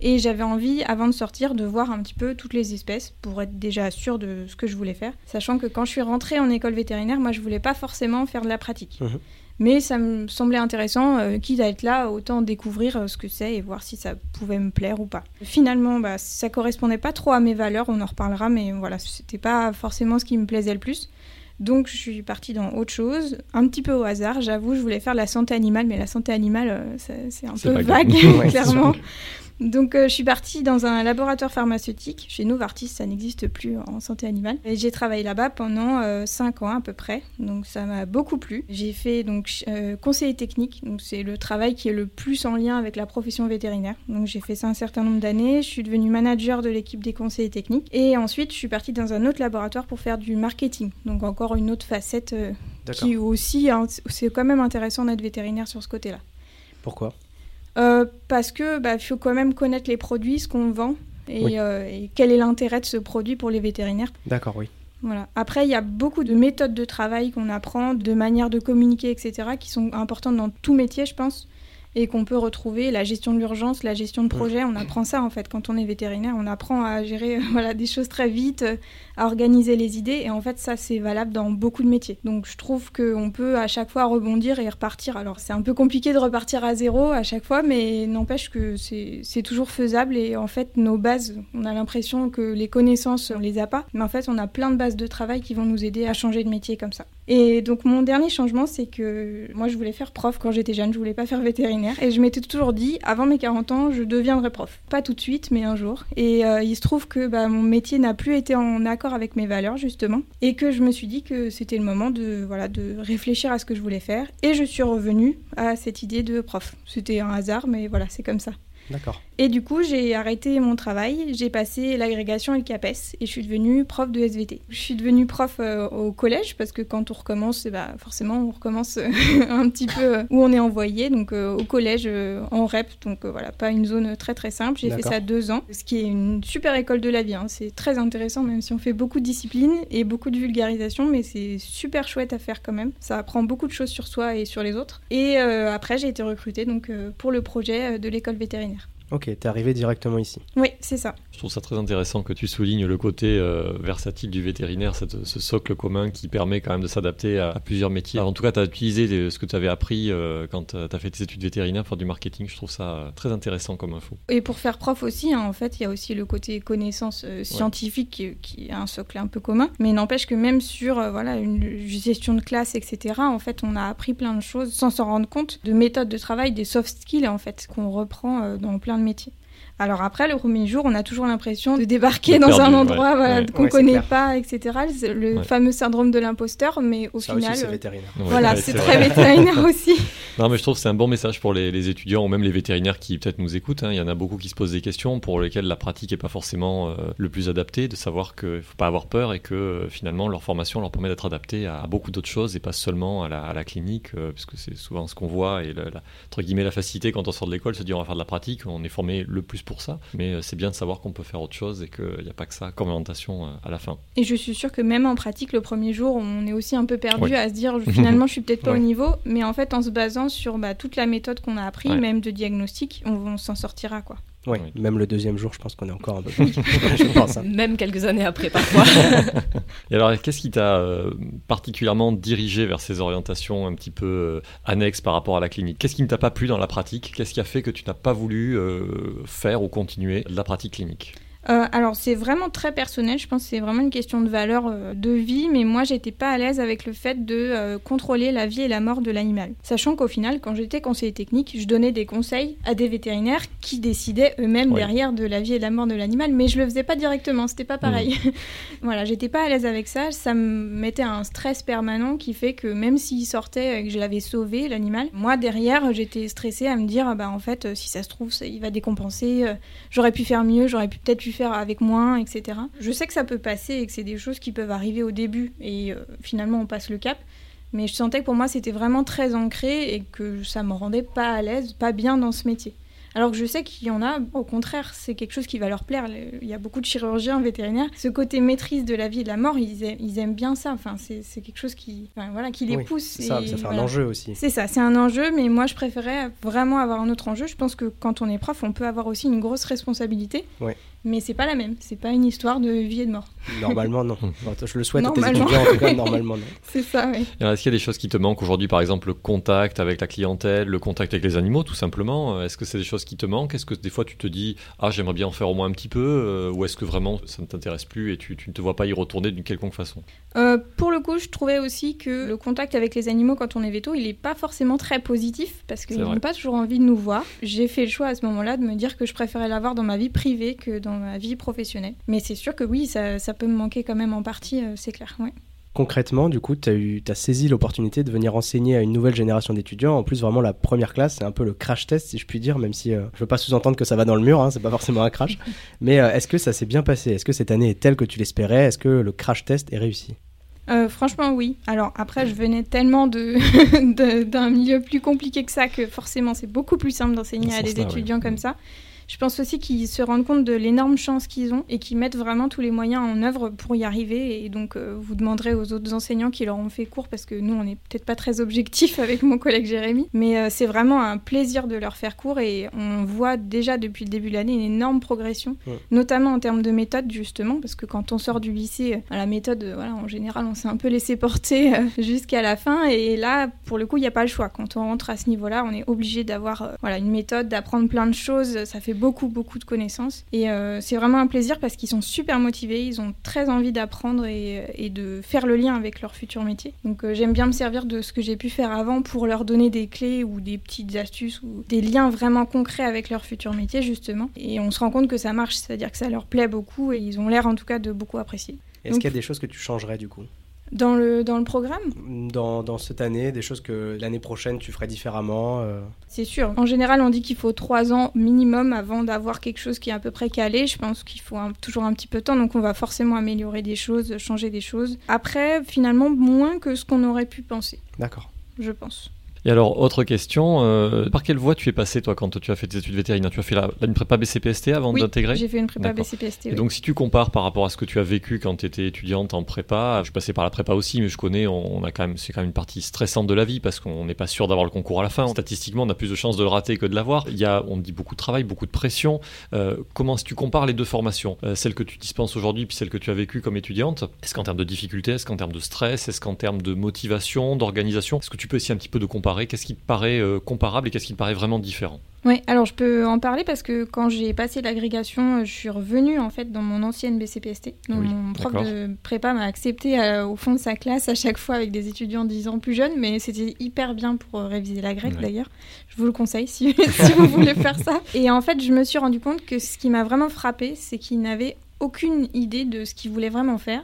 Et j'avais envie, avant de sortir, de voir un petit peu toutes les espèces pour être déjà sûre de ce que je voulais faire. Sachant que quand je suis rentrée en école vétérinaire, moi, je voulais pas forcément faire de la pratique. Mhm. Mais ça me semblait intéressant, euh, quitte à être là, autant découvrir euh, ce que c'est et voir si ça pouvait me plaire ou pas. Finalement, bah, ça correspondait pas trop à mes valeurs, on en reparlera, mais voilà, c'était pas forcément ce qui me plaisait le plus. Donc je suis partie dans autre chose, un petit peu au hasard. J'avoue, je voulais faire la santé animale, mais la santé animale, euh, c'est un peu vague. clairement. Donc euh, je suis partie dans un laboratoire pharmaceutique. Chez Novartis, ça n'existe plus en santé animale. Et j'ai travaillé là-bas pendant 5 ans à peu près. Donc ça m'a beaucoup plu. J'ai fait donc euh, conseiller technique. Donc c'est le travail qui est le plus en lien avec la profession vétérinaire. Donc j'ai fait ça un certain nombre d'années. Je suis devenue manager de l'équipe des conseillers techniques. Et ensuite, je suis partie dans un autre laboratoire pour faire du marketing. Donc encore une autre facette euh, qui aussi, hein, c'est quand même intéressant d'être vétérinaire sur ce côté-là. Pourquoi? Euh, parce que bah, faut quand même connaître les produits, ce qu'on vend et, Oui. euh, et quel est l'intérêt de ce produit pour les vétérinaires. D'accord, oui. Voilà. Après, il y a beaucoup de méthodes de travail qu'on apprend, de manières de communiquer, etc., qui sont importantes dans tout métier, je pense, et qu'on peut retrouver. La gestion de l'urgence, la gestion de projet, on apprend ça en fait quand on est vétérinaire. On apprend à gérer voilà, des choses très vite, euh, à organiser les idées, et en fait, ça, c'est valable dans beaucoup de métiers. Donc, je trouve qu'on peut à chaque fois rebondir et repartir. Alors, c'est un peu compliqué de repartir à zéro à chaque fois, mais n'empêche que c'est c'est toujours faisable, et en fait, nos bases, on a l'impression que les connaissances, on les a pas, mais en fait, on a plein de bases de travail qui vont nous aider à changer de métier comme ça. Et donc, mon dernier changement, c'est que moi, je voulais faire prof quand j'étais jeune, je voulais pas faire vétérinaire, et je m'étais toujours dit, avant mes 40 ans, je deviendrai prof. Pas tout de suite, mais un jour. Et euh, il se trouve que bah, mon métier n'a plus été en accord avec mes valeurs, justement, et que je me suis dit que c'était le moment de, voilà, de réfléchir à ce que je voulais faire, et je suis revenue à cette idée de prof. C'était un hasard, mais voilà, c'est comme ça. D'accord. Et du coup, j'ai arrêté mon travail, j'ai passé l'agrégation et le CAPES et je suis devenue prof de SVT. Je suis devenue prof euh, au collège parce que quand on recommence, eh ben, forcément, on recommence euh, un petit peu euh, où on est envoyé. Donc euh, au collège, euh, en REP, donc voilà, pas une zone très très simple. J'ai fait ça deux ans, ce qui est une super école de la vie. hein. C'est très intéressant, même si on fait beaucoup de discipline et beaucoup de vulgarisation, mais c'est super chouette à faire quand même. Ça apprend beaucoup de choses sur soi et sur les autres. Et après, j'ai été recrutée donc, pour le projet de l'école vétérinaire. Ok, t'es arrivé directement ici. Oui, c'est ça. Je trouve ça très intéressant que tu soulignes le côté euh, versatile du vétérinaire, cette- ce socle commun qui permet quand même de s'adapter à, à plusieurs métiers. Alors, en tout cas, tu as utilisé les- ce que tu avais appris euh, quand tu as fait tes études vétérinaires pour faire du marketing. Je trouve ça euh, très intéressant comme info. Et pour faire prof aussi, hein, en fait, il y a aussi le côté connaissance euh, scientifique qui, qui est un socle un peu commun. Mais n'empêche que même sur euh, voilà, une gestion de classe, etc., en fait, on a appris plein de choses sans s'en rendre compte, de méthodes de travail, des soft skills, en fait, qu'on reprend euh, dans plein de métiers. Alors après, le premier jour, on a toujours l'impression de débarquer De dans perdu, un ouais. endroit voilà, Ouais. qu'on Ouais, c'est connaît clair. pas, etc. Le Ouais. fameux syndrome de l'imposteur, mais au Ça final... c'est euh, vétérinaire. Ouais, voilà, ouais, c'est vrai. très vétérinaire aussi. Non, mais je trouve que c'est un bon message pour les, les étudiants ou même les vétérinaires qui peut-être nous écoutent. hein. Il y en a beaucoup qui se posent des questions pour lesquelles la pratique n'est pas forcément euh, le plus adapté, de savoir qu'il ne faut pas avoir peur et que euh, finalement leur formation leur permet d'être adaptée à, beaucoup d'autres choses et pas seulement à la, à la clinique, euh, puisque c'est souvent ce qu'on voit et la, entre guillemets la facilité quand on sort de l'école, se dire on va faire de la pratique, on est formé le plus pour ça, mais euh, c'est bien de savoir qu'on peut faire autre chose et qu'il n'y a pas que ça comme orientation euh, à la fin. Et je suis sûre que même en pratique, le premier jour, on est aussi un peu perdu Ouais. à se dire finalement je suis peut-être pas Ouais. au niveau, mais en fait en se basant sur bah, toute la méthode qu'on a appris, Ouais. même de diagnostic, on, on s'en sortira quoi. Oui. même le deuxième jour, je pense qu'on est encore un peu. je pense. hein. Même quelques années après, parfois. Et alors, qu'est-ce qui t'a euh, particulièrement dirigé vers ces orientations un petit peu euh, annexes par rapport à la clinique? Qu'est-ce qui ne t'a pas plu dans la pratique? Qu'est-ce qui a fait que tu n'as pas voulu euh, faire ou continuer de la pratique clinique? Euh, alors c'est vraiment très personnel, je pense que c'est vraiment une question de valeur euh, de vie, mais moi j'étais pas à l'aise avec le fait de euh, contrôler la vie et la mort de l'animal. Sachant qu'au final, quand j'étais conseiller technique, je donnais des conseils à des vétérinaires qui décidaient eux-mêmes derrière de la vie et de la mort de l'animal, mais je le faisais pas directement, c'était pas pareil. voilà, j'étais pas à l'aise avec ça, ça me mettait un stress permanent qui fait que même s'il sortait et que je l'avais sauvé l'animal, moi derrière j'étais stressée à me dire ah bah en fait si ça se trouve ça- il va décompenser, j'aurais pu faire mieux, j'aurais pu peut-être pu faire avec moins, etc. Je sais que ça peut passer et que c'est des choses qui peuvent arriver au début et euh, finalement on passe le cap. Mais je sentais que pour moi c'était vraiment très ancré et que ça me rendait pas à l'aise, pas bien dans ce métier. Alors que je sais qu'il y en a, au contraire, c'est quelque chose qui va leur plaire. Il y a beaucoup de chirurgiens vétérinaires. Ce côté maîtrise de la vie et de la mort, ils aiment, ils aiment bien ça. Enfin, c'est quelque chose qui, enfin, voilà, qui les Oui, pousse. Ça, et ça fait un enjeu aussi. C'est ça, c'est un enjeu, mais moi je préférais vraiment avoir un autre enjeu. Je pense que quand on est prof, on peut avoir aussi une grosse responsabilité. Ouais. Mais c'est pas la même, c'est pas une histoire de vie et de mort. Normalement, non. Je le souhaite à tes Normalement. étudiants, en tout cas, normalement, non. C'est ça, oui. Est-ce qu'il y a des choses qui te manquent aujourd'hui, par exemple le contact avec la clientèle, le contact avec les animaux, tout simplement? Est-ce que c'est des choses qui te manquent? Est-ce que des fois tu te dis ah j'aimerais bien en faire au moins un petit peu Euh, Ou est-ce que vraiment ça ne t'intéresse plus et tu, tu ne te vois pas y retourner d'une quelconque façon? Euh, pour le coup, je trouvais aussi que le contact avec les animaux quand on est veto, il est pas forcément très positif parce qu'ils n'ont pas toujours envie de nous voir. J'ai fait le choix à ce moment-là de me dire que je préférais l'avoir dans ma vie privée que dans ma vie professionnelle. Mais c'est sûr que oui, ça, ça peut me manquer quand même en partie, euh, c'est clair. ouais. Concrètement, du coup, tu as, saisi l'opportunité de venir enseigner à une nouvelle génération d'étudiants. En plus, vraiment, la première classe, c'est un peu le crash test, si je puis dire, même si euh, je veux pas sous-entendre que ça va dans le mur, hein, c'est pas forcément un crash. Mais euh, est-ce que ça s'est bien passé? Est-ce que cette année est telle que tu l'espérais? Est-ce que le crash test est réussi? Euh, franchement, oui. Alors après, je venais tellement de d'un milieu plus compliqué que ça que forcément, c'est beaucoup plus simple d'enseigner à des ouais. étudiants comme ça. Je pense aussi qu'ils se rendent compte de l'énorme chance qu'ils ont et qu'ils mettent vraiment tous les moyens en œuvre pour y arriver. Et donc, euh, vous demanderez aux autres enseignants qui leur ont fait cours, parce que nous, on n'est peut-être pas très objectifs avec mon collègue Jérémy, mais euh, c'est vraiment un plaisir de leur faire cours et on voit déjà depuis le début de l'année une énorme progression, Ouais. notamment en termes de méthode, justement, parce que quand on sort du lycée, euh, la méthode, voilà, en général, on s'est un peu laissé porter jusqu'à la fin. Et là, pour le coup, il n'y a pas le choix. Quand on rentre à ce niveau-là, on est obligé d'avoir voilà, une méthode, d'apprendre plein de choses. Ça fait beaucoup, beaucoup de connaissances. Et euh, c'est vraiment un plaisir parce qu'ils sont super motivés, ils ont très envie d'apprendre et, et de faire le lien avec leur futur métier. Donc euh, j'aime bien me servir de ce que j'ai pu faire avant pour leur donner des clés ou des petites astuces ou des liens vraiment concrets avec leur futur métier, justement. Et on se rend compte que ça marche, c'est-à-dire que ça leur plaît beaucoup et ils ont l'air en tout cas de beaucoup apprécier. Est-ce qu'il y a des choses que tu changerais, du coup? Dans le, dans le programme, dans, dans cette année, des choses que l'année prochaine, tu ferais différemment euh, C'est sûr. En général, on dit qu'il faut trois ans minimum avant d'avoir quelque chose qui est à peu près calé. Je pense qu'il faut un- toujours un petit peu de temps, donc on va forcément améliorer des choses, changer des choses. Après, finalement, moins que ce qu'on aurait pu penser, D'accord. je pense. Et alors, autre question, euh, par quelle voie tu es passé toi quand tu as fait tes études vétérinaires? Tu as fait la, une prépa BCPST avant oui, d'intégrer j'ai fait une prépa. BCPST. Et oui. donc, si tu compares par rapport à ce que tu as vécu quand tu étais étudiante en prépa, je suis passé par la prépa aussi, mais je connais, on on a quand même, c'est quand même une partie stressante de la vie parce qu'on n'est pas sûr d'avoir le concours à la fin. Statistiquement, on a plus de chances de le rater que de l'avoir. Il y a, on dit beaucoup de travail, beaucoup de pression. Euh, comment, si tu compares les deux formations, euh, celle que tu dispenses aujourd'hui puis celle que tu as vécue comme étudiante, est-ce qu'en termes de difficulté, est-ce qu'en termes de stress, est-ce qu'en termes de motivation, d'organisation, est-ce que tu peux essayer un petit peu de comparer? Qu'est-ce qui te paraît euh, comparable et qu'est-ce qui te paraît vraiment différent Oui, alors je peux en parler parce que quand j'ai passé l'agrégation, euh, je suis revenue en fait dans mon ancienne BCPST. Donc Oui, mon prof de prépa m'a accepté euh, au fond de sa classe à chaque fois avec des étudiants 10 ans plus jeunes, mais c'était hyper bien pour réviser la grecque Ouais. d'ailleurs. Je vous le conseille si, si vous voulez faire ça. Et en fait, je me suis rendu compte que ce qui m'a vraiment frappé, c'est qu'il n'avait aucune idée de ce qu'il voulait vraiment faire.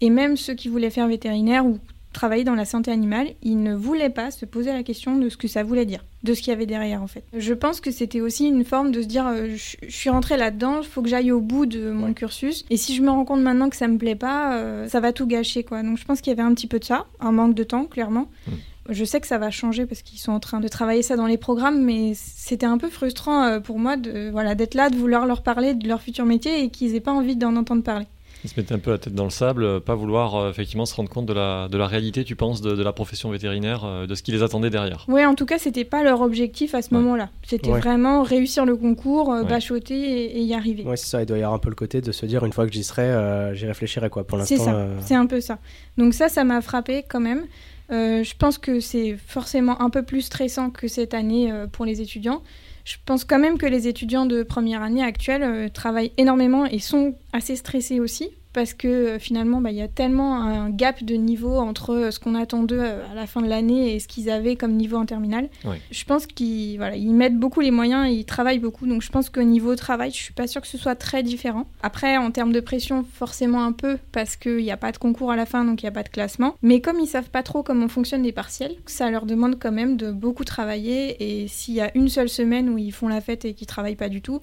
Et même ceux qui voulaient faire vétérinaire ou travailler dans la santé animale, ils ne voulaient pas se poser la question de ce que ça voulait dire, de ce qu'il y avait derrière en fait. Je pense que c'était aussi une forme de se dire euh, je je suis rentrée là-dedans, il faut que j'aille au bout de mon Ouais. cursus et si je me rends compte maintenant que ça me plaît pas, euh, ça va tout gâcher quoi. Donc je pense qu'il y avait un petit peu de ça, un manque de temps clairement. Mm. Je sais que ça va changer parce qu'ils sont en train de travailler ça dans les programmes, mais c'était un peu frustrant euh, pour moi de voilà d'être là, de vouloir leur parler de leur futur métier et qu'ils aient pas envie d'en entendre parler. Ils se mettaient un peu la tête dans le sable, euh, pas vouloir euh, effectivement se rendre compte de la, de la réalité, tu penses, de, de la profession vétérinaire, euh, de ce qui les attendait derrière. Ouais, en tout cas, c'était pas leur objectif à ce Ouais. moment-là. C'était Ouais. vraiment réussir le concours, euh, Ouais. bachoter et, et y arriver. Ouais, c'est ça. Il doit y avoir un peu le côté de se dire une fois que j'y serai, euh, j'y réfléchirai quoi. Pour C'est l'instant, ça, euh, c'est un peu ça. Donc ça, ça m'a frappé quand même. Euh, je pense que c'est forcément un peu plus stressant que cette année euh, pour les étudiants. Je pense quand même que les étudiants de première année actuelle euh, travaillent énormément et sont assez stressés aussi parce que euh, finalement, bah, il y a tellement un gap de niveau entre euh, ce qu'on attend d'eux euh, à la fin de l'année et ce qu'ils avaient comme niveau en terminale. Je pense qu'ils voilà, ils mettent beaucoup les moyens, ils travaillent beaucoup, donc je pense qu'au niveau travail, je suis pas sûre que ce soit très différent. Après, en termes de pression, forcément un peu, parce qu'il n'y a pas de concours à la fin, donc il n'y a pas de classement. Mais comme ils savent pas trop comment fonctionnent les partiels, ça leur demande quand même de beaucoup travailler, et s'il y a une seule semaine où ils font la fête et qu'ils travaillent pas du tout,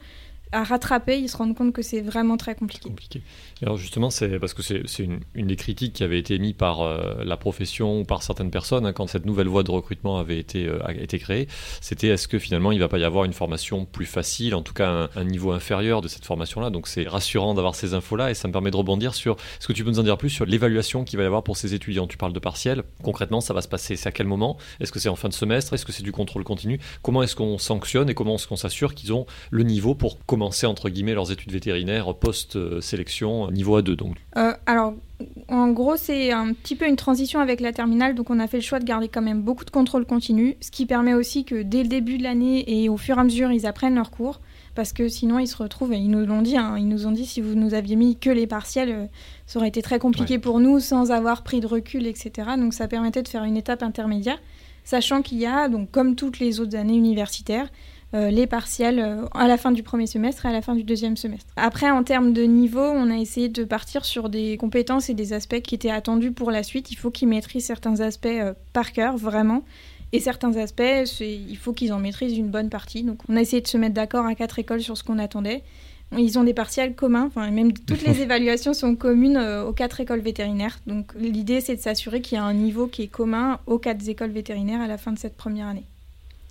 à rattraper, ils se rendent compte que c'est vraiment très compliqué. compliqué. alors justement, c'est parce que c'est une, des critiques qui avait été émise par euh, la profession ou par certaines personnes hein, quand cette nouvelle voie de recrutement avait été, euh, créée, c'était est-ce que finalement il ne va pas y avoir une formation plus facile, en tout cas un, niveau inférieur de cette formation-là? Donc c'est rassurant d'avoir ces infos-là et ça me permet de rebondir sur, est-ce que tu peux nous en dire plus sur l'évaluation qu'il va y avoir pour ces étudiants? Tu parles de partiel, concrètement ça va se passer, c'est à quel moment? Est-ce que c'est en fin de semestre? Est-ce que c'est du contrôle continu? Comment est-ce qu'on sanctionne et comment est-ce qu'on s'assure qu'ils ont le niveau pour commencer entre guillemets leurs études vétérinaires post-sélection niveau A2 donc euh, Alors en gros, c'est un petit peu une transition avec la terminale, donc on a fait le choix de garder quand même beaucoup de contrôle continu, ce qui permet aussi que dès le début de l'année et au fur et à mesure, ils apprennent leurs cours, parce que sinon ils se retrouvent, et ils nous l'ont dit, hein, ils nous ont dit si vous nous aviez mis que les partiels, euh, ça aurait été très compliqué Ouais. pour nous sans avoir pris de recul, etc. Donc ça permettait de faire une étape intermédiaire, sachant qu'il y a, donc comme toutes les autres années universitaires, les partiels euh, à la fin du premier semestre et à la fin du deuxième semestre. Après, en termes de niveau, on a essayé de partir sur des compétences et des aspects qui étaient attendus pour la suite. Il faut qu'ils maîtrisent certains aspects euh, par cœur, vraiment. Et certains aspects, il faut qu'ils en maîtrisent une bonne partie. Donc, on a essayé de se mettre d'accord à quatre écoles sur ce qu'on attendait. Ils ont des partiels communs, enfin, même toutes les évaluations sont communes euh, aux quatre écoles vétérinaires. Donc, l'idée, c'est de s'assurer qu'il y a un niveau qui est commun aux quatre écoles vétérinaires à la fin de cette première année.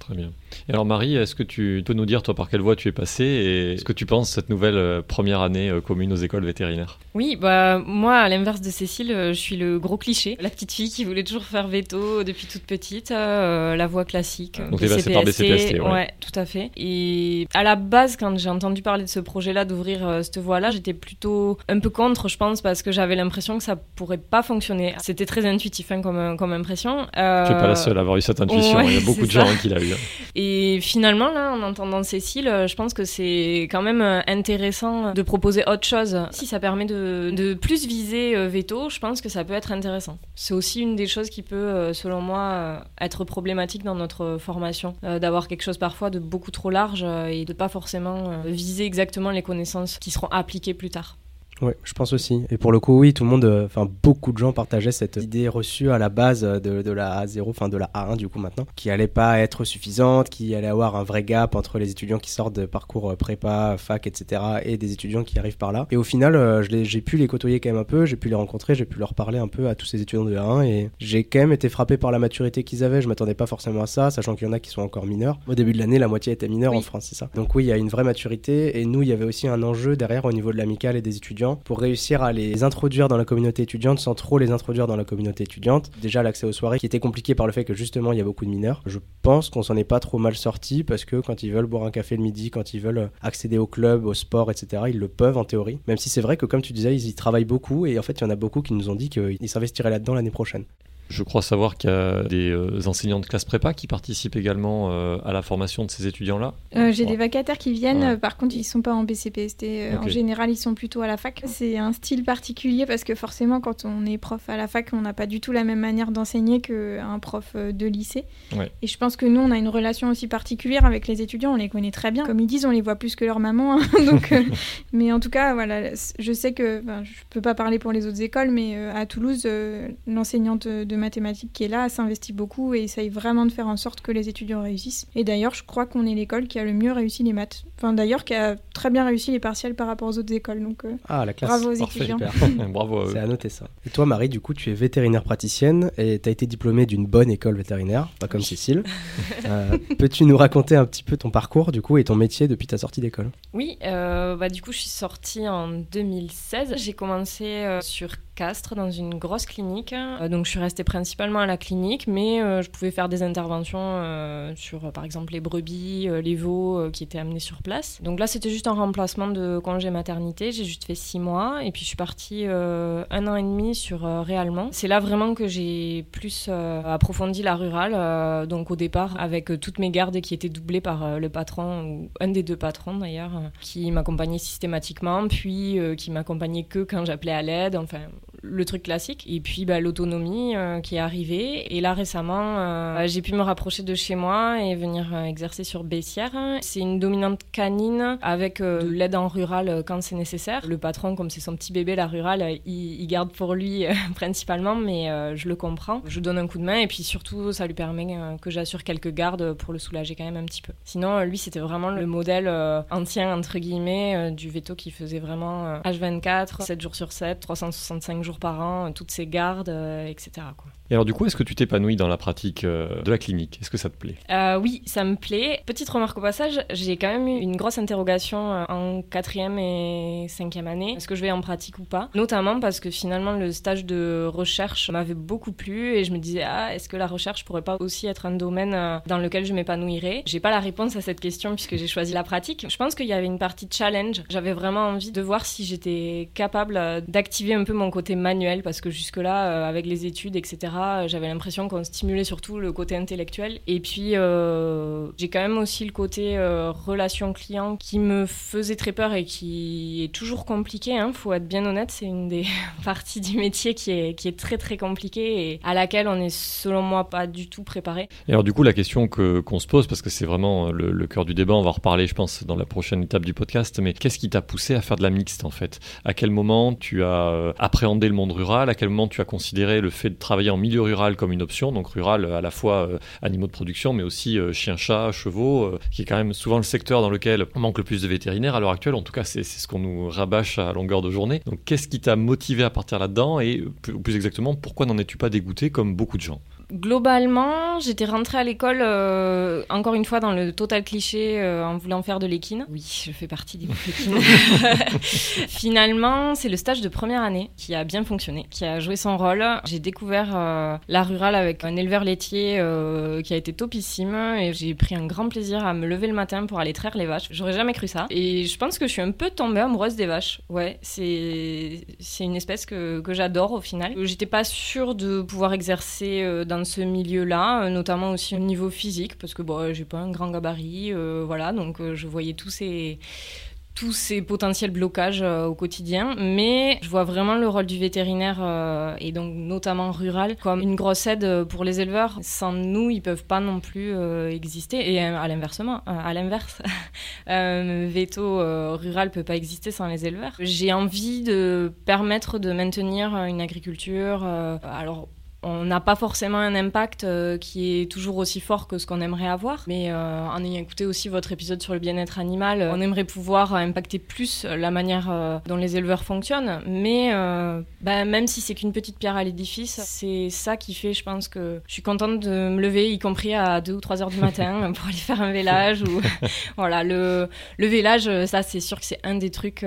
Très bien. Et alors Marie, est-ce que tu peux nous dire toi par quelle voie tu es passée et ce que tu penses de cette nouvelle euh, première année euh, commune aux écoles vétérinaires? Oui, bah moi, à l'inverse de Cécile, euh, je suis le gros cliché, la petite fille qui voulait toujours faire veto depuis toute petite, euh, la voie classique. Donc t'es passée par BCPST, ouais. tout à fait. Et à la base, quand j'ai entendu parler de ce projet-là, d'ouvrir euh, cette voie-là, j'étais plutôt un peu contre, je pense, parce que j'avais l'impression que ça pourrait pas fonctionner. C'était très intuitif hein, comme, comme impression. Euh, Tu n'es pas la seule à avoir eu cette intuition, ouais, il y a beaucoup de gens hein, qui l'ont eu. hein. Et finalement, là, en entendant Cécile, euh, je pense que c'est quand même euh, intéressant de proposer autre chose. Si ça permet de, plus viser euh, veto, je pense que ça peut être intéressant. C'est aussi une des choses qui peut, selon moi, être problématique dans notre formation, d'avoir quelque chose parfois de beaucoup trop large et de pas forcément viser exactement les connaissances qui seront appliquées plus tard. Ouais, je pense aussi. Et pour le coup, oui, tout le monde, euh, enfin beaucoup de gens partageaient cette idée reçue à la base euh, de, de la A0, enfin de la A1 du coup maintenant, qui allait pas être suffisante, qui allait avoir un vrai gap entre les étudiants qui sortent de parcours euh, prépa, fac, etc. et des étudiants qui arrivent par là. Et au final, euh, j'ai pu les côtoyer quand même un peu, j'ai pu les rencontrer, j'ai pu leur parler un peu à tous ces étudiants de A1 et j'ai quand même été frappé par la maturité qu'ils avaient. Je m'attendais pas forcément à ça, sachant qu'il y en a qui sont encore mineurs. Au début de l'année, la moitié était mineure Oui. en France, c'est ça. Donc oui, il y a une vraie maturité et nous, il y avait aussi un enjeu derrière au niveau de l'amicale et des étudiants pour réussir à les introduire dans la communauté étudiante sans trop les introduire dans la communauté étudiante. Déjà l'accès aux soirées qui était compliqué par le fait que justement il y a beaucoup de mineurs. Je pense qu'on s'en est pas trop mal sorti parce que quand ils veulent boire un café le midi, quand ils veulent accéder au club, au sport, etc., ils le peuvent en théorie. Même si c'est vrai que comme tu disais, ils y travaillent beaucoup et en fait il y en a beaucoup qui nous ont dit qu'ils s'investiraient là-dedans l'année prochaine. Je crois savoir qu'il y a des euh, enseignants de classe prépa qui participent également euh, à la formation de ces étudiants-là. Euh, J'ai Ouais. des vacataires qui viennent, Ouais. par contre ils sont pas en BCPST, en général ils sont plutôt à la fac. C'est un style particulier parce que forcément quand on est prof à la fac on n'a pas du tout la même manière d'enseigner qu'un prof de lycée. Ouais. Et je pense que nous on a une relation aussi particulière avec les étudiants, on les connaît très bien. Comme ils disent on les voit plus que leur maman. hein. Donc, euh, mais en tout cas voilà, je sais que, je peux pas parler pour les autres écoles, mais à Toulouse l'enseignante de mathématiques qui est là s'investit beaucoup et essaye vraiment de faire en sorte que les étudiants réussissent. Et d'ailleurs, je crois qu'on est l'école qui a le mieux réussi les maths. Enfin, d'ailleurs, qui a très bien réussi les partiels par rapport aux autres écoles. Donc, euh, Ah la classe. bravo aux Parfait. étudiants. Bravo à eux. C'est à noter ça. Et toi, Marie, du coup, tu es vétérinaire praticienne et tu as été diplômée d'une bonne école vétérinaire, pas comme Cécile. Euh, Peux-tu nous raconter un petit peu ton parcours, du coup, et ton métier depuis ta sortie d'école? Oui, euh, bah, du coup, je suis sortie en 2016. J'ai commencé euh, sur Dans une grosse clinique. Euh, donc, je suis restée principalement à la clinique, mais euh, je pouvais faire des interventions euh, sur, par exemple, les brebis, les veaux qui étaient amenés sur place. Donc là, c'était juste un remplacement de congé maternité. J'ai juste fait six mois et puis je suis partie un an et demi sur Réalmont. C'est là vraiment que j'ai plus approfondi la rurale. donc au départ, avec toutes mes gardes qui étaient doublées par le patron, ou un des deux patrons d'ailleurs, qui m'accompagnait systématiquement, puis qui m'accompagnait que quand j'appelais à l'aide. Enfin, le truc classique. Et puis bah, l'autonomie qui est arrivée. Et là récemment, j'ai pu me rapprocher de chez moi et venir exercer sur Bessières. C'est une dominante canine avec de l'aide en rural quand c'est nécessaire. Le patron, comme c'est son petit bébé, la rurale, il, il garde pour lui principalement, mais je le comprends. Je donne un coup de main et puis surtout, ça lui permet que j'assure quelques gardes pour le soulager quand même un petit peu. Sinon, lui, c'était vraiment le modèle ancien, entre guillemets, du veto qui faisait vraiment H24, 7 jours sur 7, 365 jours par an, toutes ces gardes, etc. Quoi. Et alors du coup, est-ce que tu t'épanouis dans la pratique euh, de la clinique? Est-ce que ça te plaît? Euh, Oui, ça me plaît. Petite remarque au passage, j'ai quand même eu une grosse interrogation euh, en quatrième et cinquième année. Est-ce que je vais en pratique ou pas? Notamment parce que finalement le stage de recherche m'avait beaucoup plu et je me disais ah est-ce que la recherche pourrait pas aussi être un domaine dans lequel je m'épanouirais? J'ai pas la réponse à cette question puisque j'ai choisi la pratique. Je pense qu'il y avait une partie challenge. J'avais vraiment envie de voir si j'étais capable d'activer un peu mon côté manuel parce que jusque là avec les études etc j'avais l'impression qu'on stimulait surtout le côté intellectuel. Et puis, euh, j'ai quand même aussi le côté euh, relation client qui me faisait très peur et qui est toujours compliqué. Hein, faut être bien honnête, c'est une des parties du métier qui est, qui est très très compliquée et à laquelle on est selon moi pas du tout préparé. Et alors du coup, la question que qu'on se pose, parce que c'est vraiment le, le, cœur du débat, on va reparler, je pense, dans la prochaine étape du podcast. Mais qu'est-ce qui t'a poussé à faire de la mixte en fait? À quel moment tu as euh, appréhendé le monde rural? À quel moment tu as considéré le fait de travailler en milieu rural comme une option, donc rural à la fois euh, animaux de production, mais aussi euh, chiens, chats, chevaux, euh, qui est quand même souvent le secteur dans lequel on manque le plus de vétérinaires à l'heure actuelle. En tout cas, c'est ce qu'on nous rabâche à longueur de journée. Donc, qu'est-ce qui t'a motivé à partir là-dedans et plus exactement, pourquoi n'en es-tu pas dégoûté comme beaucoup de gens? Globalement, j'étais rentrée à l'école, euh, encore une fois, dans le total cliché, euh, en voulant faire de l'équine. Oui, je fais partie des équines. Finalement, c'est le stage de première année qui a bien fonctionné, qui a joué son rôle. J'ai découvert euh, la rurale avec un éleveur laitier qui a été topissime et j'ai pris un grand plaisir à me lever le matin pour aller traire les vaches. J'aurais jamais cru ça. Et je pense que je suis un peu tombée amoureuse des vaches. Ouais, c'est une espèce que, que j'adore au final. J'étais pas sûre de pouvoir exercer dans ce milieu-là, euh, notamment aussi au niveau physique, parce que bon, j'ai pas un grand gabarit, euh, voilà, donc euh, je voyais tous ces tous ces potentiels blocages au quotidien, mais je vois vraiment le rôle du vétérinaire et donc notamment rural comme une grosse aide pour les éleveurs. Sans nous, ils peuvent pas non plus exister. Et à l'inversement, à l'inverse, veto rural peut pas exister sans les éleveurs. J'ai envie de permettre de maintenir une agriculture. alors on n'a pas forcément un impact euh, qui est toujours aussi fort que ce qu'on aimerait avoir. Mais euh, en ayant écouté aussi votre épisode sur le bien-être animal, on aimerait pouvoir impacter plus la manière euh, dont les éleveurs fonctionnent. Mais bah, même si c'est qu'une petite pierre à l'édifice, c'est ça qui fait, je pense, que je suis contente de me lever, y compris à 2 ou 3 heures du matin, pour aller faire un vélage. voilà, le, vélage, ça, c'est sûr que c'est un des trucs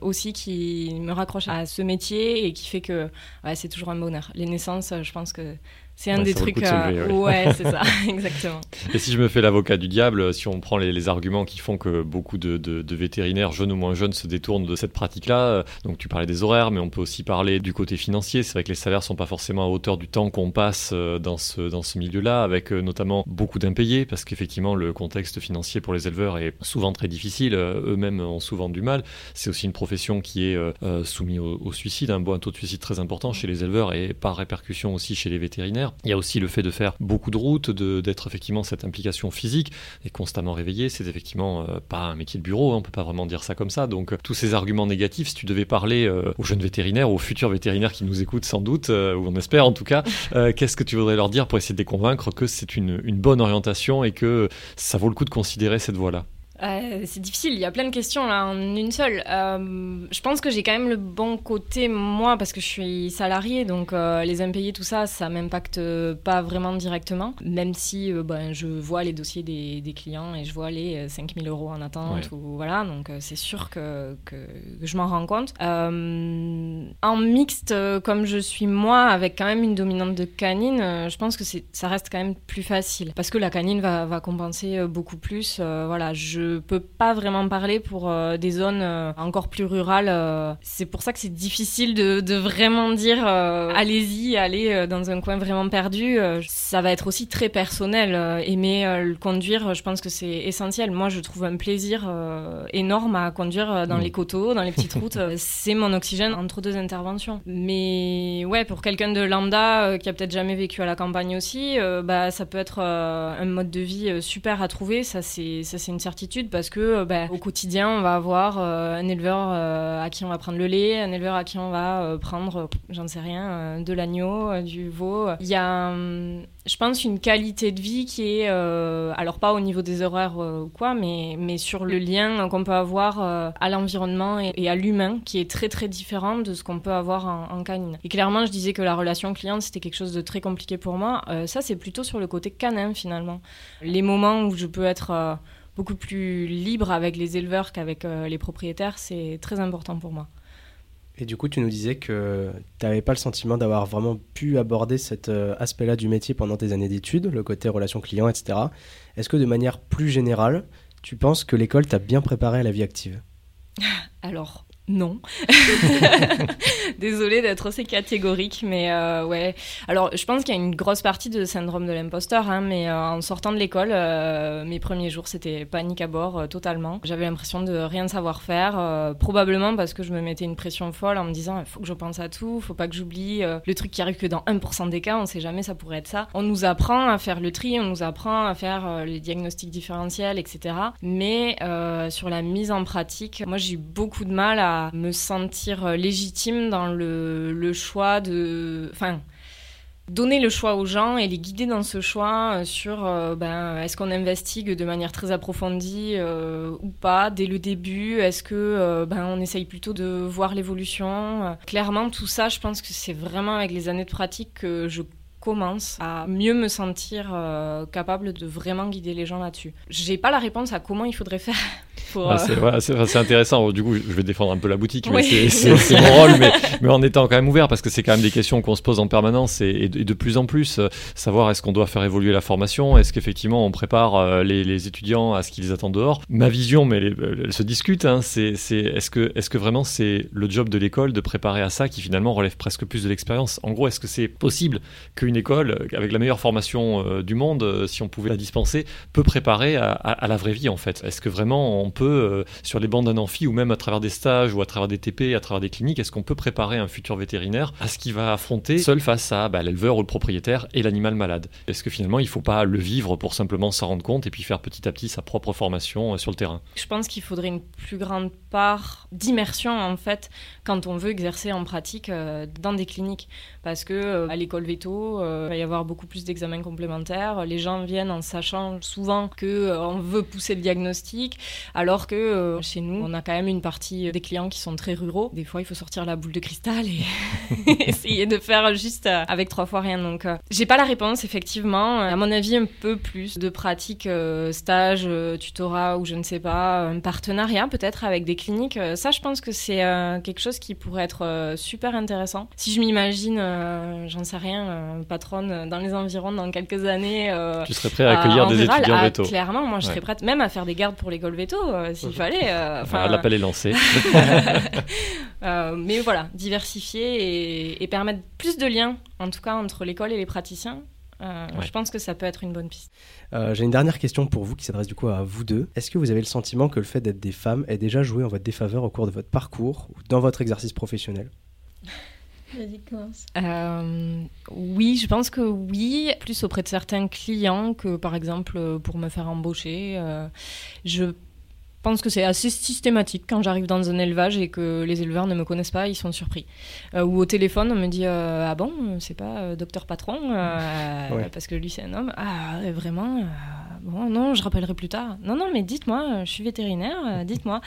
aussi qui me raccroche à ce métier et qui fait que c'est toujours un bonheur. Les naissances, pense que c'est un des trucs. Euh, ouais, c'est ça, exactement. Et si je me fais l'avocat du diable, si on prend les, arguments qui font que beaucoup de, vétérinaires, jeunes ou moins jeunes, se détournent de cette pratique-là, euh, donc tu parlais des horaires, mais on peut aussi parler du côté financier. C'est vrai que les salaires sont pas forcément à hauteur du temps qu'on passe euh, dans ce, dans ce milieu-là, avec notamment beaucoup d'impayés, parce qu'effectivement, le contexte financier pour les éleveurs est souvent très difficile. Eux-mêmes ont souvent du mal. C'est aussi une profession qui est soumise au, suicide, un bon taux de suicide très important chez les éleveurs et par répercussion aussi chez les vétérinaires. Il y a aussi le fait de faire beaucoup de routes, d'être effectivement cette implication physique et constamment réveillé. C'est effectivement euh, pas un métier de bureau, hein, on peut pas vraiment dire ça comme ça. Donc tous ces arguments négatifs, si tu devais parler euh, aux jeunes vétérinaires, aux futurs vétérinaires qui nous écoutent sans doute, euh, ou on espère en tout cas, qu'est-ce que tu voudrais leur dire pour essayer de les convaincre que c'est une, une bonne orientation et que ça vaut le coup de considérer cette voie-là? Euh, c'est difficile, il y a plein de questions là en une seule. Euh, je pense que j'ai quand même le bon côté, moi, parce que je suis salarié, donc euh, les impayés, tout ça, ça m'impacte pas vraiment directement, même si ben, je vois les dossiers des, des, clients et je vois les 5000 euros en attente, ou, voilà, donc c'est sûr que, que, je m'en rends compte. en mixte, comme je suis moi, avec quand même une dominante de canine, je pense que ça reste quand même plus facile, parce que la canine va, va compenser beaucoup plus. voilà, je je peux pas vraiment parler pour des zones encore plus rurales. c'est pour ça que c'est difficile de, de, vraiment dire allez-y, allez dans un coin vraiment perdu. ça va être aussi très personnel. aimer le conduire, je pense que c'est essentiel. Moi, je trouve un plaisir énorme à conduire dans mm. les coteaux, dans les petites routes. c'est mon oxygène entre deux interventions. Mais ouais, pour quelqu'un de lambda qui a peut-être jamais vécu à la campagne aussi, bah ça peut être un mode de vie super à trouver. Ça, c'est ça, c'est une certitude parce que bah, au quotidien, on va avoir un éleveur à qui on va prendre le lait, un éleveur à qui on va prendre, j'en sais rien, de l'agneau, du veau. Il y a hum, je pense, une qualité de vie qui est, euh, alors pas au niveau des horaires euh, ou quoi, mais, mais sur le lien qu'on peut avoir euh, à l'environnement et, à l'humain, qui est très très différent de ce qu'on peut avoir en, canine. Et clairement, je disais que la relation client, c'était quelque chose de très compliqué pour moi. ça, c'est plutôt sur le côté canin, finalement. Les moments où je peux être beaucoup plus libre avec les éleveurs qu'avec les propriétaires, c'est très important pour moi. Et du coup, tu nous disais que tu n'avais pas le sentiment d'avoir vraiment pu aborder cet euh, aspect-là du métier pendant tes années d'études, le côté relation client, etc. Est-ce que de manière plus générale, tu penses que l'école t'a bien préparé à la vie active? Alors, non. Désolée d'être aussi catégorique, mais euh, ouais. Alors, je pense qu'il y a une grosse partie de syndrome de l'imposteur, hein, mais euh, en sortant de l'école, euh, mes premiers jours, c'était panique à bord totalement. J'avais l'impression de rien savoir faire, probablement parce que je me mettais une pression folle en me disant il faut que je pense à tout, il faut pas que j'oublie le truc qui arrive que dans 1% des cas, on sait jamais, ça pourrait être ça. On nous apprend à faire le tri, on nous apprend à faire les diagnostics différentiels, etc. Mais sur la mise en pratique, moi j'ai eu beaucoup de mal à me sentir euh, légitime dans le, choix de... Enfin, donner le choix aux gens et les guider dans ce choix euh, sur euh, ben, est-ce qu'on investigue de manière très approfondie ou pas dès le début Est-ce que ben, on essaye plutôt de voir l'évolution? Clairement, tout ça, je pense que c'est vraiment avec les années de pratique que je commence à mieux me sentir capable de vraiment guider les gens là-dessus. J'ai pas la réponse à comment il faudrait faire ah, euh, c'est intéressant. Du coup, je vais défendre un peu la boutique, mais c'est mon rôle, mais, mais, en étant quand même ouvert, parce que c'est quand même des questions qu'on se pose en permanence et, de, plus en plus. Euh, savoir est-ce qu'on doit faire évoluer la formation Est-ce qu'effectivement on prépare euh, les, étudiants à ce qu'ils attendent dehors Ma vision, mais elle, se discute, hein, c'est est-ce que, est -ce que vraiment c'est le job de l'école de préparer à ça qui finalement relève presque plus de l'expérience? En gros, est-ce que c'est possible qu'une école, avec la meilleure formation du monde, si on pouvait la dispenser, peut préparer à, la vraie vie en fait. Est-ce que vraiment on peut euh, sur les bancs d'un amphi ou même à travers des stages ou à travers des TP, à travers des cliniques, est-ce qu'on peut préparer un futur vétérinaire à ce qu'il va affronter seul face à bah, l'éleveur ou le propriétaire et l'animal malade? Est-ce que finalement il ne faut pas le vivre pour simplement s'en rendre compte et puis faire petit à petit sa propre formation euh, sur le terrain? Je pense qu'il faudrait une plus grande part d'immersion en fait quand on veut exercer en pratique euh, dans des cliniques. Parce que à l'école veto il va y avoir beaucoup plus d'examens complémentaires les gens viennent en sachant souvent que on veut pousser le diagnostic alors que euh, chez nous, on a quand même une partie des clients qui sont très ruraux. Des fois, il faut sortir la boule de cristal et essayer de faire juste euh, avec trois fois rien. Donc, euh, j'ai pas la réponse, effectivement. À mon avis, un peu plus de pratique, stage, tutorat ou je ne sais pas, un partenariat peut-être avec des cliniques. ça, je pense que c'est quelque chose qui pourrait être super intéressant. Si je m'imagine, j'en sais rien, patronne dans les environs dans quelques années. tu serais prêt à accueillir des étudiants ah, veto Clairement, moi, je serais prête même à faire des gardes pour l'école veto. Euh, s'il fallait. Euh, enfin, L'appel est lancé. Euh, mais voilà, diversifier et, permettre plus de liens, en tout cas entre l'école et les praticiens. Je pense que ça peut être une bonne piste. J'ai une dernière question pour vous qui s'adresse du coup à vous deux. Est-ce que vous avez le sentiment que le fait d'être des femmes ait déjà joué en votre défaveur au cours de votre parcours ou dans votre exercice professionnel? euh, oui, je pense que oui, plus auprès de certains clients que par exemple pour me faire embaucher. Euh, je pense que c'est assez systématique quand j'arrive dans un élevage et que les éleveurs ne me connaissent pas, ils sont surpris. Euh, ou au téléphone, on me dit Ah bon, c'est pas docteur patron Parce que lui, c'est un homme. Ah, vraiment bon, non, je rappellerai plus tard. Non, non, mais dites-moi, euh, je suis vétérinaire, euh, dites-moi.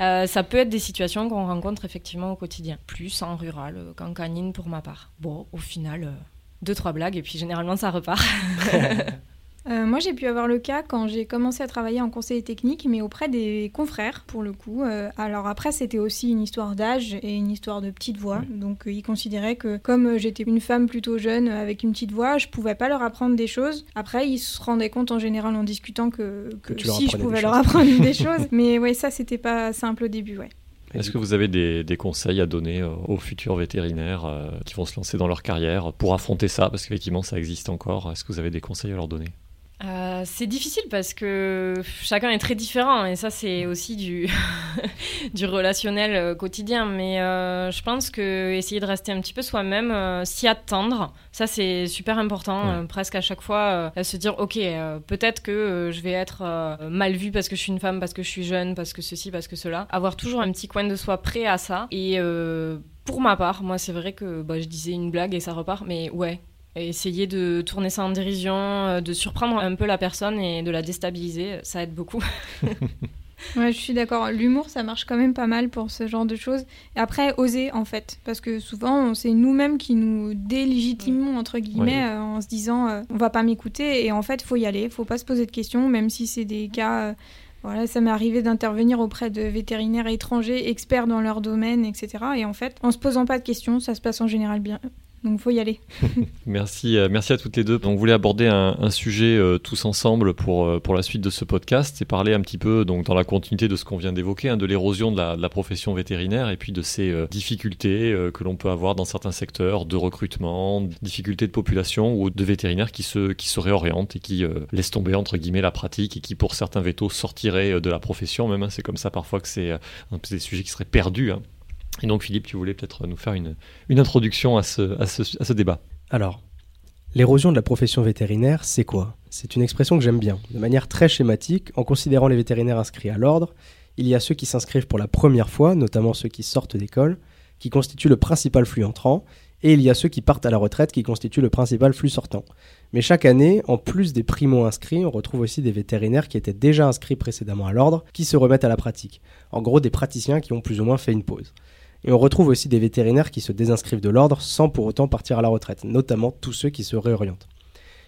Euh, ça peut être des situations qu'on rencontre effectivement au quotidien, plus en rural qu'en canine pour ma part. Bon, au final, deux, trois blagues et puis généralement ça repart. Euh, moi, j'ai pu avoir le cas quand j'ai commencé à travailler en conseil technique, mais auprès des confrères, pour le coup. Euh, alors après, c'était aussi une histoire d'âge et une histoire de petite voix. Donc, euh, ils considéraient que comme j'étais une femme plutôt jeune avec une petite voix, je pouvais pas leur apprendre des choses. Après, ils se rendaient compte en général en discutant que, si je pouvais leur apprendre des choses. Mais ouais, ça, c'était pas simple au début, ouais. Est-ce que vous avez des, conseils à donner aux futurs vétérinaires qui vont se lancer dans leur carrière pour affronter ça? Parce qu'effectivement, ça existe encore. Est-ce que vous avez des conseils à leur donner? Euh, c'est difficile parce que chacun est très différent et ça c'est aussi du, du relationnel euh, quotidien. Mais euh, je pense que essayer de rester un petit peu soi-même, s'y attendre, ça c'est super important. presque à chaque fois, se dire ok, peut-être que je vais être mal vue parce que je suis une femme, parce que je suis jeune, parce que ceci, parce que cela. Avoir toujours un petit coin de soi prêt à ça. Et pour ma part, moi c'est vrai que bah, je disais une blague et ça repart, mais ouais, essayer de tourner ça en dérision, euh, de surprendre un peu la personne et de la déstabiliser, ça aide beaucoup. ouais, je suis d'accord. L'humour, ça marche quand même pas mal pour ce genre de choses. Et après, oser, en fait. Parce que souvent, c'est nous-mêmes qui nous délégitimons, entre guillemets, euh, en se disant euh, on va pas m'écouter. Et en fait, faut y aller. Faut pas se poser de questions, même si c'est des cas. Voilà, ça m'est arrivé d'intervenir auprès de vétérinaires étrangers, experts dans leur domaine, etc. Et en fait, en se posant pas de questions, ça se passe en général bien, donc faut y aller. merci, euh, merci à toutes les deux. On voulait aborder un, sujet euh, tous ensemble pour, euh, pour la suite de ce podcast et parler un petit peu, donc, dans la continuité de ce qu'on vient d'évoquer, hein, de l'érosion de la, profession vétérinaire et puis de ces difficultés que l'on peut avoir dans certains secteurs de recrutement, difficultés de population ou de vétérinaires qui se, qui se réorientent et qui laissent tomber entre guillemets la pratique et qui pour certains vétos sortiraient de la profession même. Hein. c'est comme ça parfois que c'est des sujets qui seraient perdus. Hein. Et donc Philippe, tu voulais peut-être nous faire une, une introduction à ce, à, ce, à ce, débat. Alors, l'érosion de la profession vétérinaire, c'est quoi? C'est une expression que j'aime bien. De manière très schématique, en considérant les vétérinaires inscrits à l'ordre, il y a ceux qui s'inscrivent pour la première fois, notamment ceux qui sortent d'école, qui constituent le principal flux entrant, et il y a ceux qui partent à la retraite, qui constituent le principal flux sortant. Mais chaque année, en plus des primo-inscrits, on retrouve aussi des vétérinaires qui étaient déjà inscrits précédemment à l'ordre, qui se remettent à la pratique. En gros, des praticiens qui ont plus ou moins fait une pause. Et on retrouve aussi des vétérinaires qui se désinscrivent de l'ordre sans pour autant partir à la retraite, notamment tous ceux qui se réorientent.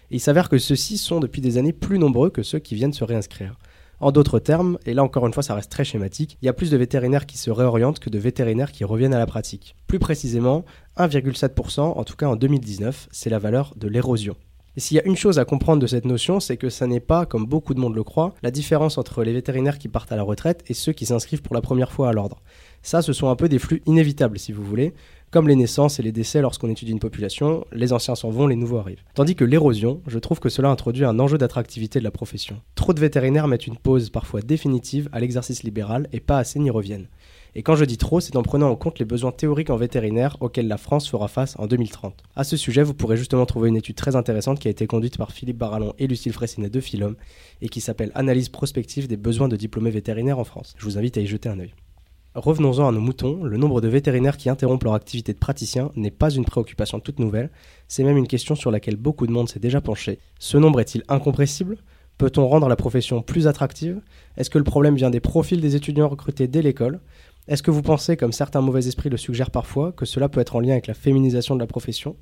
Et il s'avère que ceux-ci sont depuis des années plus nombreux que ceux qui viennent se réinscrire. En d'autres termes, et là encore une fois ça reste très schématique, il y a plus de vétérinaires qui se réorientent que de vétérinaires qui reviennent à la pratique. Plus précisément, 1,7%, en tout cas en 2019, c'est la valeur de l'érosion. Et s'il y a une chose à comprendre de cette notion, c'est que ça n'est pas, comme beaucoup de monde le croit, la différence entre les vétérinaires qui partent à la retraite et ceux qui s'inscrivent pour la première fois à l'ordre. Ça, ce sont un peu des flux inévitables, si vous voulez. Comme les naissances et les décès lorsqu'on étudie une population, les anciens s'en vont, les nouveaux arrivent. Tandis que l'érosion, je trouve que cela introduit un enjeu d'attractivité de la profession. Trop de vétérinaires mettent une pause parfois définitive à l'exercice libéral et pas assez n'y reviennent. Et quand je dis trop, c'est en prenant en compte les besoins théoriques en vétérinaire auxquels la France fera face en 2030. À ce sujet, vous pourrez justement trouver une étude très intéressante qui a été conduite par Philippe Barallon et Lucille Fressinet de Philom et qui s'appelle Analyse prospective des besoins de diplômés vétérinaires en France. Je vous invite à y jeter un œil. Revenons-en à nos moutons, le nombre de vétérinaires qui interrompent leur activité de praticien n'est pas une préoccupation toute nouvelle, c'est même une question sur laquelle beaucoup de monde s'est déjà penché. Ce nombre est-il incompressible? Peut-on rendre la profession plus attractive? Est-ce que le problème vient des profils des étudiants recrutés dès l'école? Est-ce que vous pensez, comme certains mauvais esprits le suggèrent parfois, que cela peut être en lien avec la féminisation de la profession?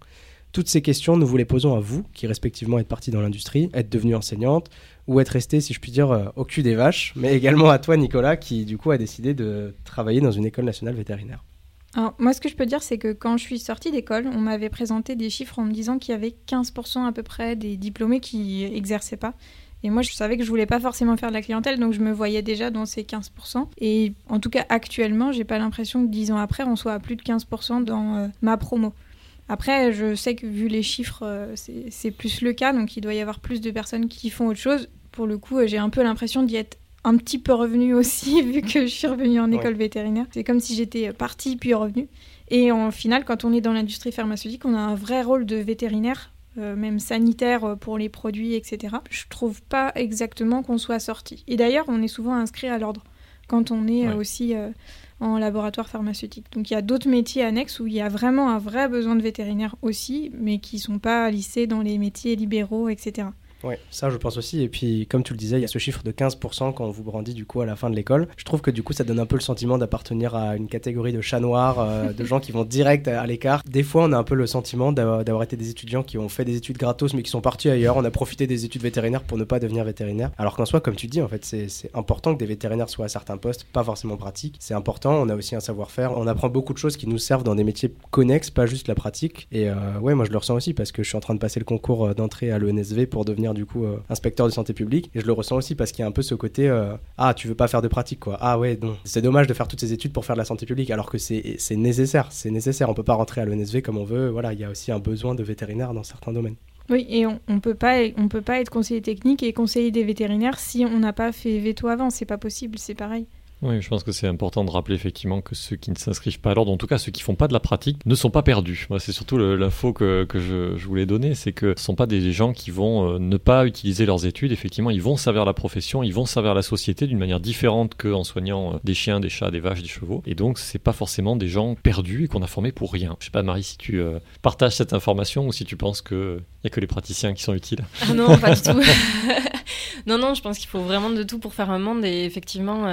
Toutes ces questions, nous vous les posons à vous, qui respectivement êtes partis dans l'industrie, êtes devenue enseignante, ou être resté, si je puis dire, euh, au cul des vaches, mais également à toi, Nicolas, qui du coup a décidé de travailler dans une école nationale vétérinaire. Alors, moi, ce que je peux dire, c'est que quand je suis sortie d'école, on m'avait présenté des chiffres en me disant qu'il y avait 15% à peu près des diplômés qui exerçaient pas. Et moi, je savais que je voulais pas forcément faire de la clientèle, donc je me voyais déjà dans ces 15%. Et en tout cas, actuellement, j'ai pas l'impression que 10 ans après, on soit à plus de 15% dans euh, ma promo. Après, je sais que vu les chiffres, euh, c'est plus le cas, donc il doit y avoir plus de personnes qui font autre chose. Pour le coup, j'ai un peu l'impression d'y être un petit peu revenue aussi, vu que je suis revenue en école vétérinaire. C'est comme si j'étais partie puis revenue. Et en final, quand on est dans l'industrie pharmaceutique, on a un vrai rôle de vétérinaire, euh, même sanitaire euh, pour les produits, etc. Je trouve pas exactement qu'on soit sorti. Et d'ailleurs, on est souvent inscrit à l'ordre quand on est aussi en laboratoire pharmaceutique. Donc il y a d'autres métiers annexes où il y a vraiment un vrai besoin de vétérinaires aussi, mais qui ne sont pas lissés dans les métiers libéraux, etc. Ouais, ça je pense aussi. Et puis, comme tu le disais, il y a ce chiffre de 15% quand on vous brandit du coup à la fin de l'école. Je trouve que du coup, ça donne un peu le sentiment d'appartenir à une catégorie de chats noirs, euh, de gens qui vont direct à l'écart. Des fois, on a un peu le sentiment d'avoir été des étudiants qui ont fait des études gratos mais qui sont partis ailleurs. On a profité des études vétérinaires pour ne pas devenir vétérinaire. Alors qu'en soi, comme tu dis, en fait, c'est important que des vétérinaires soient à certains postes, pas forcément pratiques. C'est important. On a aussi un savoir-faire. On apprend beaucoup de choses qui nous servent dans des métiers connexes, pas juste la pratique. Et euh, ouais, moi je le ressens aussi parce que je suis en train de passer le concours euh, d'entrée à l'ENSV pour devenir du coup inspecteur de santé publique. Et je le ressens aussi parce qu'il y a un peu ce côté euh, Ah, tu veux pas faire de pratique, quoi. Ah, ouais, non. C'est dommage de faire toutes ces études pour faire de la santé publique, alors que c'est nécessaire. C'est nécessaire. On peut pas rentrer à l'ENSV comme on veut. Voilà, il y a aussi un besoin de vétérinaires dans certains domaines. Oui, et on, on peut pas, peut pas être conseiller technique et conseiller des vétérinaires si on n'a pas fait veto avant. C'est pas possible. C'est pareil. Oui, je pense que c'est important de rappeler effectivement que ceux qui ne s'inscrivent pas à l'ordre, en tout cas ceux qui font pas de la pratique, ne sont pas perdus. Moi, c'est surtout l'info que, que je, je, voulais donner, c'est que ce sont pas des gens qui vont euh, ne pas utiliser leurs études. Effectivement, ils vont servir la profession, ils vont servir la société d'une manière différente qu'en soignant euh, des chiens, des chats, des vaches, des chevaux. Et donc, c'est pas forcément des gens perdus et qu'on a formés pour rien. Je sais pas, Marie, si tu euh, partages cette information ou si tu penses qu'il y a que les praticiens qui sont utiles. Ah non, pas du tout. non, non, je pense qu'il faut vraiment de tout pour faire un monde et effectivement,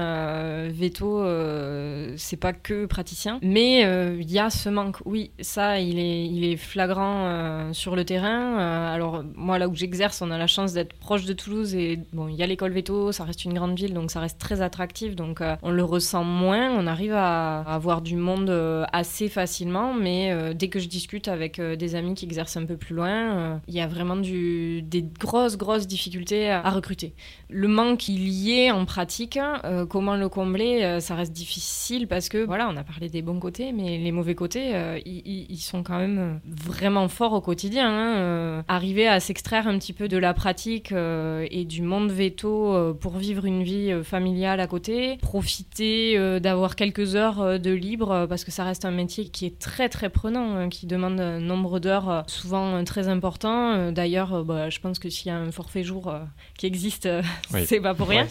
veto, euh, c'est pas que praticien, mais il euh, y a ce manque. Oui, ça, il est, il est flagrant euh, sur le terrain. alors, moi, là où j'exerce, on a la chance d'être proche de Toulouse et bon, il y a l'école veto, ça reste une grande ville, donc ça reste très attractif, donc on le ressent moins. On arrive à, avoir du monde assez facilement, mais dès que je discute avec des amis qui exercent un peu plus loin, il y a vraiment des grosses, grosses difficultés à, recruter. Le manque il y est en pratique, euh, comment le combler, euh, ça reste difficile parce que voilà, on a parlé des bons côtés, mais les mauvais côtés, euh, ils, sont quand même vraiment forts au quotidien. Hein. arriver à s'extraire un petit peu de la pratique et du monde veto pour vivre une vie familiale à côté, profiter d'avoir quelques heures de libre parce que ça reste un métier qui est très très prenant, hein, qui demande un nombre d'heures souvent très important. D'ailleurs, bah, je pense que s'il y a un forfait jour qui existe, c'est pas pour rien.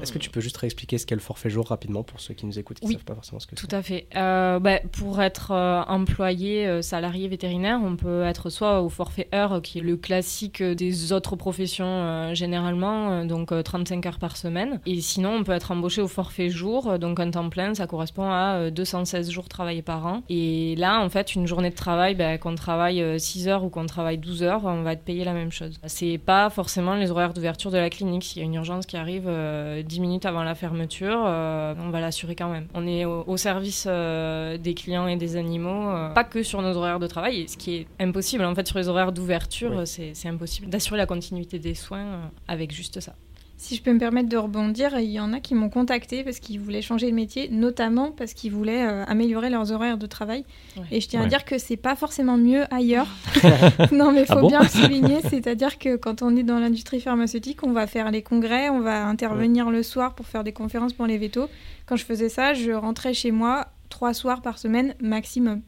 Est-ce que tu peux juste réexpliquer ce qu'est le forfait jour rapidement pour ceux qui nous écoutent qui ne savent pas forcément ce que c'est Tout à fait. Euh, bah, pour être euh, employé, euh, salarié vétérinaire, on peut être soit au forfait heure, qui est le classique des autres professions généralement, donc 35 heures par semaine. Et sinon, on peut être embauché au forfait jour, donc un temps plein, ça correspond à 216 jours travaillés par an. Et là, en fait, une journée de travail, bah, qu'on travaille 6 heures ou qu'on travaille 12 heures, on va être payé la même chose. C'est pas forcément les horaires d'ouverture de la clinique. S'il y a une urgence qui arrive 10 minutes avant la fermeture, euh, on va l'assurer quand même. On est au, service euh, des clients et des animaux, euh, pas que sur nos horaires de travail, ce qui est impossible. En fait, sur les horaires d'ouverture, c'est impossible d'assurer la continuité des soins avec juste ça. Si je peux me permettre de rebondir, il y en a qui m'ont contacté parce qu'ils voulaient changer de métier, notamment parce qu'ils voulaient améliorer leurs horaires de travail. Et je tiens à dire que c'est pas forcément mieux ailleurs. non, mais il faut ah bien le souligner, c'est-à-dire que quand on est dans l'industrie pharmaceutique, on va faire les congrès, on va intervenir le soir pour faire des conférences pour les vétos. Quand je faisais ça, je rentrais chez moi trois soirs par semaine maximum.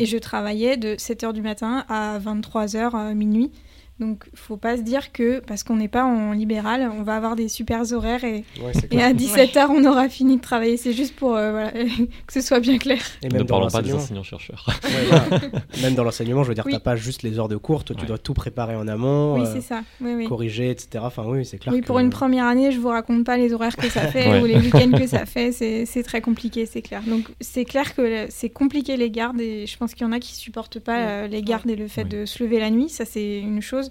Et je travaillais de 7h du matin à 23h minuit. Donc, faut pas se dire que parce qu'on n'est pas en libéral, on va avoir des super horaires et, et à 17h, on aura fini de travailler. C'est juste pour euh, que ce soit bien clair. Et même ne parlons pas des enseignants-chercheurs. Même dans l'enseignement, je veux dire, tu n'as pas juste les heures de cours, toi, tu dois tout préparer en amont, oui, euh, ça. corriger, etc. Enfin, oui, c'est clair. Oui, pour une première année, je vous raconte pas les horaires que ça fait ou les week-ends que ça fait. C'est très compliqué, c'est clair. Donc, c'est clair que c'est compliqué les gardes et je pense qu'il y en a qui supportent pas euh, les gardes et le fait de se lever la nuit. Ça, c'est une chose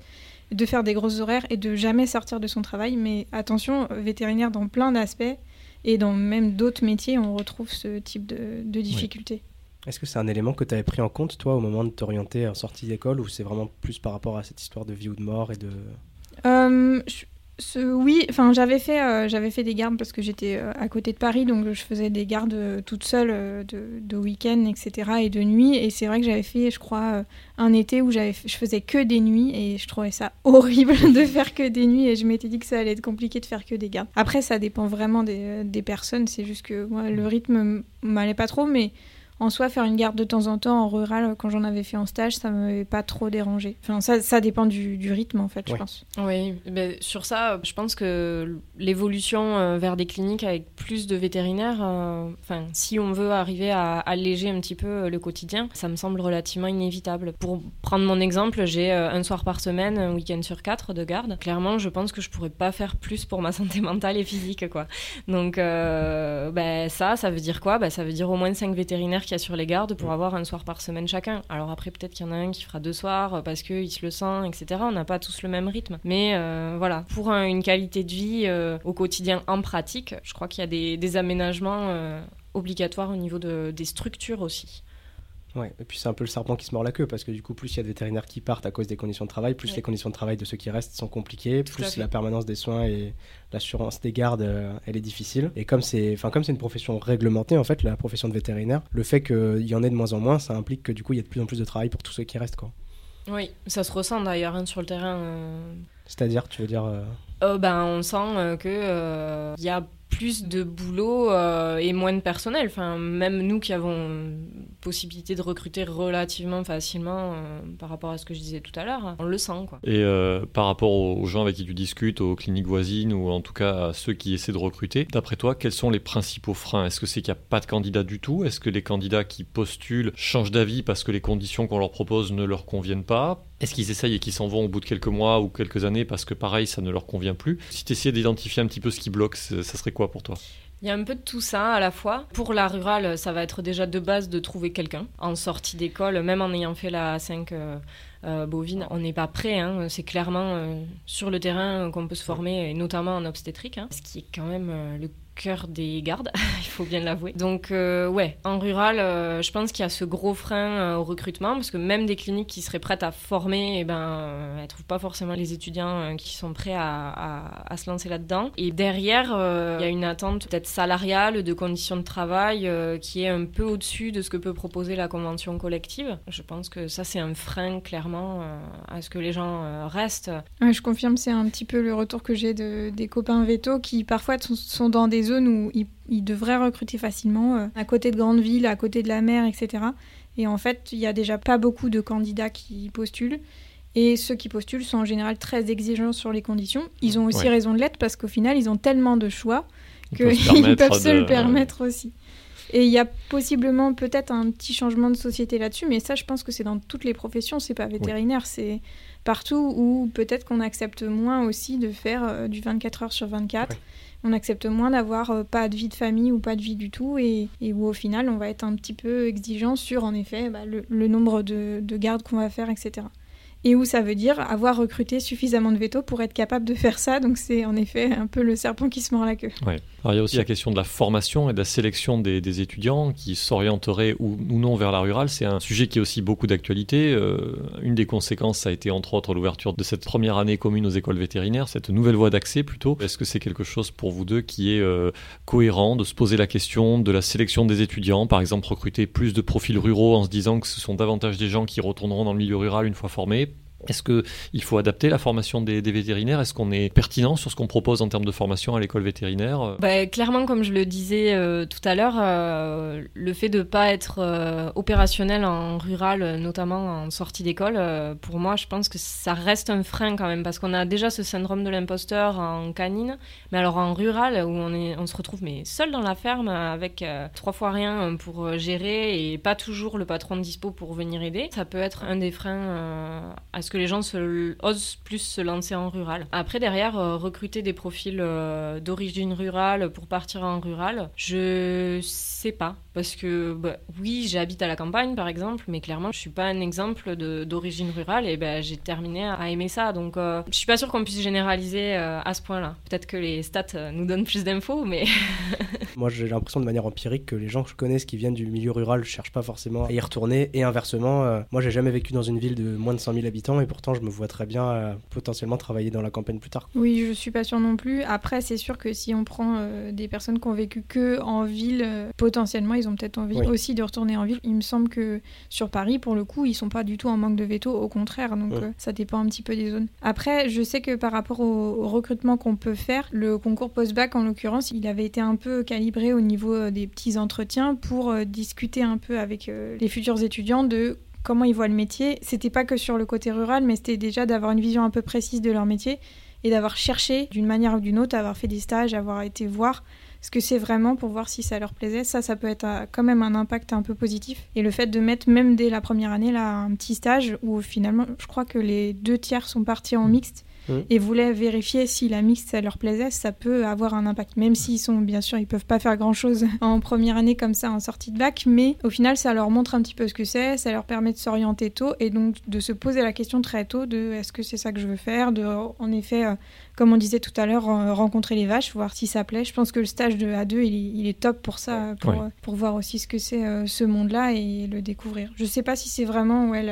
de faire des grosses horaires et de jamais sortir de son travail. Mais attention, vétérinaire dans plein d'aspects et dans même d'autres métiers, on retrouve ce type de, difficultés. Est-ce que c'est un élément que tu avais pris en compte, toi, au moment de t'orienter en sortie d'école, ou c'est vraiment plus par rapport à cette histoire de vie ou de mort et de... Euh, oui, enfin j'avais fait, euh, j'avais fait des gardes parce que j'étais euh, à côté de Paris, donc je faisais des gardes euh, toute seule de, week-end, etc. et de nuit. Et c'est vrai que j'avais fait, je crois, un été où j'avais, je faisais que des nuits et je trouvais ça horrible de faire que des nuits et je m'étais dit que ça allait être compliqué de faire que des gardes. Après, ça dépend vraiment des, des personnes. C'est juste que moi, le rythme m'allait pas trop, mais en soi, faire une garde de temps en temps en rural, quand j'en avais fait en stage, ça m'avait pas trop dérangé. Enfin, ça, ça dépend du, du rythme, en fait, je pense. Oui, ben, sur ça, je pense que l'évolution euh, vers des cliniques avec plus de vétérinaires, euh, enfin, si on veut arriver à alléger un petit peu euh, le quotidien, ça me semble relativement inévitable. Pour prendre mon exemple, j'ai un soir par semaine, un week-end sur quatre de garde. Clairement, je pense que je pourrais pas faire plus pour ma santé mentale et physique, quoi. Donc, euh, ben, ça, ça veut dire quoi? Ben, Ça veut dire au moins 5 vétérinaires qu'il y a sur les gardes pour avoir un soir par semaine chacun. Alors après, peut-être qu'il y en a un qui fera deux soirs euh, parce qu'il se le sent, etc. On n'a pas tous le même rythme. Mais euh, voilà, pour un- une qualité de vie euh, au quotidien en pratique, je crois qu'il y a des, des aménagements euh, obligatoires au niveau de- des structures aussi. Ouais, et puis c'est un peu le serpent qui se mord la queue parce que du coup, plus il y a de vétérinaires qui partent à cause des conditions de travail, plus Ouais. les conditions de travail de ceux qui restent sont compliquées, Tout plus la permanence des soins et l'assurance des gardes, euh, elle est difficile. Et comme c'est, enfin comme c'est une profession réglementée en fait, la profession de vétérinaire, le fait qu'il y en ait de moins en moins, ça implique que du coup, il y a de plus en plus de travail pour tous ceux qui restent quoi. Oui, ça se ressent d'ailleurs hein, sur le terrain. euh, C'est-à-dire, tu veux dire, euh, Euh, ben, on sent que il y a plus de boulot euh, et moins de personnel. Enfin, même nous qui avons possibilité de recruter relativement facilement euh, par rapport à ce que je disais tout à l'heure, on le sent quoi. Et euh, par rapport aux gens avec qui tu discutes, aux cliniques voisines ou en tout cas à ceux qui essaient de recruter, d'après toi, quels sont les principaux freins? Est-ce que c'est qu'il n'y a pas de candidats du tout? Est-ce que les candidats qui postulent changent d'avis parce que les conditions qu'on leur propose ne leur conviennent pas? Est-ce qu'ils essayent et qu'ils s'en vont au bout de quelques mois ou quelques années parce que pareil, ça ne leur convient plus? Si tu essayais d'identifier un petit peu ce qui bloque, ça serait quoi? Pour toi? Il y a un peu de tout ça à la fois. Pour la rurale, ça va être déjà de base de trouver quelqu'un en sortie d'école, même en ayant fait la 5 euh, euh, bovine. On n'est pas prêt, hein. c'est clairement euh, sur le terrain qu'on peut se former, et notamment en obstétrique, hein, ce qui est quand même le cœur des gardes, il faut bien l'avouer. Donc euh, ouais, en rural, euh, je pense qu'il y a ce gros frein euh, au recrutement, parce que même des cliniques qui seraient prêtes à former, eh ben, euh, elles trouvent pas forcément les étudiants qui sont prêts à, se lancer là-dedans. Et derrière, il y a une attente peut-être salariale, de conditions de travail, qui est un peu au-dessus de ce que peut proposer la convention collective. Je pense que ça, c'est un frein clairement à ce que les gens restent. Je confirme, c'est un petit peu le retour que j'ai de, des copains vétos qui parfois sont dans des zones où ils, ils devraient recruter facilement, euh, à côté de grandes villes, à côté de la mer, etc. Et en fait, il y a déjà pas beaucoup de candidats qui postulent. Et ceux qui postulent sont en général très exigeants sur les conditions. Ils ont aussi Ouais. raison de l'être parce qu'au final, ils ont tellement de choix qu'ils peuvent se de- le permettre aussi. Et il y a possiblement peut-être un petit changement de société là-dessus, mais ça, je pense que c'est dans toutes les professions, c'est pas vétérinaire, c'est partout où peut-être qu'on accepte moins aussi de faire euh, du 24 heures sur 24. Ouais. On accepte moins d'avoir euh, pas de vie de famille ou pas de vie du tout, et, où au final, on va être un petit peu exigeant sur, en effet, bah, le, nombre de gardes qu'on va faire, etc. Et où ça veut dire avoir recruté suffisamment de veto pour être capable de faire ça, donc c'est en effet un peu le serpent qui se mord la queue. Alors, il y a aussi la question de la formation et de la sélection des, étudiants qui s'orienteraient ou, ou non vers la rurale. C'est un sujet qui est aussi beaucoup d'actualité. Euh, une des conséquences, ça a été entre autres l'ouverture de cette première année commune aux écoles vétérinaires, cette nouvelle voie d'accès plutôt. Est-ce que c'est quelque chose pour vous deux qui est euh, cohérent de se poser la question de la sélection des étudiants, par exemple recruter plus de profils ruraux en se disant que ce sont davantage des gens qui retourneront dans le milieu rural une fois formés est-ce qu'il faut adapter la formation des, vétérinaires? Est-ce qu'on est pertinent sur ce qu'on propose en termes de formation à l'école vétérinaire? Bah, clairement, comme je le disais euh, tout à l'heure, euh, le fait de ne pas être euh, opérationnel en rural, notamment en sortie d'école, pour moi, je pense que ça reste un frein quand même, parce qu'on a déjà ce syndrome de l'imposteur en canine, mais alors en rural, où on, se retrouve mais seul dans la ferme, avec trois fois rien pour gérer et pas toujours le patron dispo pour venir aider, ça peut être un des freins à ce que les gens se, osent plus se lancer en rural. Après, derrière, euh, recruter des profils euh, d'origine rurale pour partir en rural, je sais pas. Parce que, bah, oui, j'habite à la campagne, par exemple, mais clairement, je suis pas un exemple d'origine rurale et ben j'ai terminé à aimer ça. Donc, euh, je suis pas sûre qu'on puisse généraliser à ce point-là. Peut-être que les stats nous donnent plus d'infos, mais Moi, j'ai l'impression de manière empirique que les gens que je connais qui viennent du milieu rural ne cherchent pas forcément à y retourner. Et inversement, moi, j'ai jamais vécu dans une ville de moins de 100 000 habitants et pourtant je me vois très bien euh, potentiellement travailler dans la campagne plus tard. Oui, je suis pas sûre non plus. Après, c'est sûr que si on prend euh, des personnes qui ont vécu que en ville, euh, potentiellement, ils ont peut-être envie Oui. aussi de retourner en ville. Il me semble que sur Paris, pour le coup, ils sont pas du tout en manque de veto, au contraire. Donc ça dépend un petit peu des zones. Après, je sais que par rapport au, au recrutement qu'on peut faire, le concours post-bac en l'occurrence, il avait été un peu calibré au niveau des petits entretiens pour discuter un peu avec les futurs étudiants de comment ils voient le métier. C'était pas que sur le côté rural, mais c'était déjà d'avoir une vision un peu précise de leur métier et d'avoir cherché d'une manière ou d'une autre, avoir fait des stages, avoir été voir ce que c'est vraiment pour voir si ça leur plaisait. Ça, ça peut être euh, quand même un impact un peu positif. Et le fait de mettre même dès la première année là un petit stage où finalement, je crois que les deux tiers sont partis en mixte Mhm. et voulaient vérifier si la mixte ça leur plaisait, ça peut avoir un impact. Même s'ils sont bien sûr, ils peuvent pas faire grand chose en première année comme ça en sortie de bac, mais au final, ça leur montre un petit peu ce que c'est, ça leur permet de s'orienter tôt et donc de se poser la question très tôt de est-ce que c'est ça que je veux faire, de en effet, euh, comme on disait tout à l'heure, euh, rencontrer les vaches, voir si ça plaît. Je pense que le stage de A2, il est, il est top pour ça, pour, pour voir aussi ce que c'est euh, ce monde-là et le découvrir. Je sais pas si c'est vraiment ouais,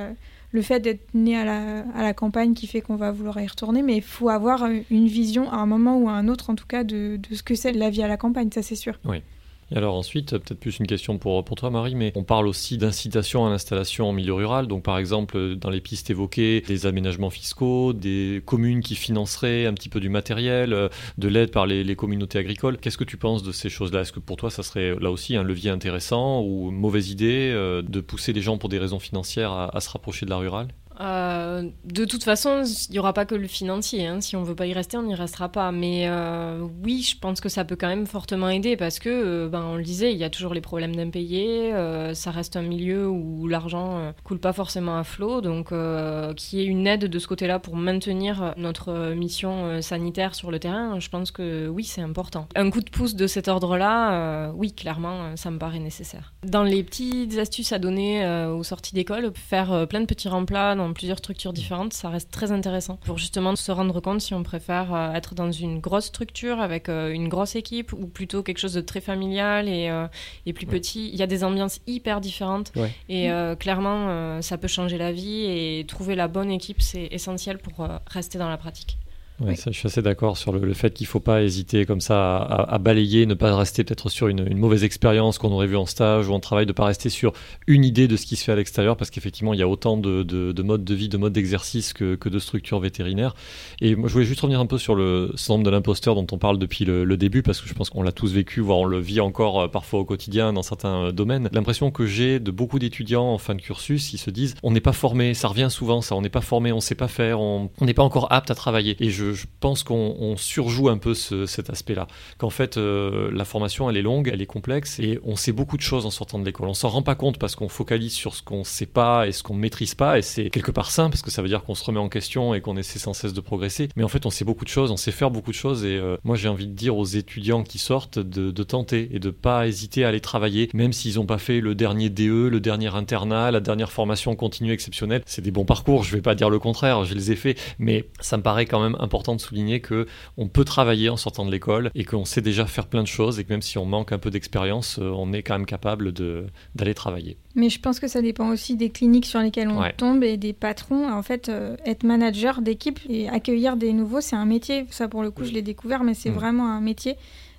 le fait d'être né à la, campagne qui fait qu'on va vouloir y retourner, mais il faut avoir une vision à un moment ou à un autre, en tout cas, de, de ce que c'est la vie à la campagne, ça c'est sûr. Alors ensuite, peut-être plus une question pour, toi Marie, mais on parle aussi d'incitation à l'installation en milieu rural. Donc par exemple, dans les pistes évoquées, des aménagements fiscaux, des communes qui financeraient un petit peu du matériel, euh, de l'aide par les, communautés agricoles. Qu'est-ce que tu penses de ces choses-là? Est-ce que pour toi, ça serait là aussi un levier intéressant ou mauvaise idée euh, de pousser les gens pour des raisons financières à se rapprocher de la rurale? Euh, de toute façon, il n'y aura pas que le financier. hein. Si on veut pas y rester, on n'y restera pas. Mais euh, oui, je pense que ça peut quand même fortement aider parce que, euh, ben, on le disait, il y a toujours les problèmes d'impayés. ça reste un milieu où l'argent coule pas forcément à flot. Donc, qu'il y ait une aide de ce côté-là pour maintenir notre mission sanitaire sur le terrain, je pense que oui, c'est important. Un coup de pouce de cet ordre-là, oui, clairement, ça me paraît nécessaire. Dans les petites astuces à donner aux sorties d'école, faire plein de petits remplats plusieurs structures différentes, ça reste très intéressant pour justement se rendre compte si on préfère euh, être dans une grosse structure avec euh, une grosse équipe ou plutôt quelque chose de très familial et, euh, et plus Ouais. petit. Il y a des ambiances hyper différentes Ouais. et euh, clairement, euh, ça peut changer la vie et trouver la bonne équipe, c'est essentiel pour euh, rester dans la pratique. Ouais, Oui. ça, je suis assez d'accord sur le, le fait qu'il ne faut pas hésiter comme ça à, à- à balayer, ne pas rester peut-être sur une, une mauvaise expérience qu'on aurait vue en stage ou en travail, de ne pas rester sur une idée de ce qui se fait à l'extérieur, parce qu'effectivement, il y a autant de, de- de modes de vie, de modes d'exercice que, que de structures vétérinaires. Et moi, je voulais juste revenir un peu sur le syndrome de l'imposteur dont on parle depuis le, le début, parce que je pense qu'on l'a tous vécu, voire on le vit encore euh, parfois au quotidien dans certains euh, domaines. L'impression que j'ai de beaucoup d'étudiants en fin de cursus, ils se disent on n'est pas formé, ça revient souvent ça, on n'est pas formé, on sait pas faire, on on n'est pas encore apte à travailler. Et je, je pense qu'on on surjoue un peu ce- cet aspect-là. Qu'en fait, euh, la formation, elle est longue, elle est complexe, et on sait beaucoup de choses en sortant de l'école. On s'en rend pas compte parce qu'on focalise sur ce qu'on sait pas et ce qu'on maîtrise pas, et c'est quelque part sain parce que ça veut dire qu'on se remet en question et qu'on essaie sans cesse de progresser. Mais en fait, on sait beaucoup de choses, on sait faire beaucoup de choses, et euh, moi j'ai envie de dire aux étudiants qui sortent de, de tenter et de pas hésiter à aller travailler, même s'ils n'ont pas fait le dernier DE, le dernier internat, la dernière formation continue exceptionnelle. C'est des bons parcours, je vais pas dire le contraire, je les ai faits, mais ça me paraît quand même important de souligner que on peut travailler en sortant de l'école et qu'on sait déjà faire plein de choses et que même si on manque un peu d'expérience, euh, on est quand même capable d'aller travailler. Mais je pense que ça dépend aussi des cliniques sur lesquelles on Ouais. tombe et des patrons. En fait, euh, être manager d'équipe et accueillir des nouveaux, c'est un métier. Ça, pour le coup, je l'ai découvert, mais c'est Mm. vraiment un métier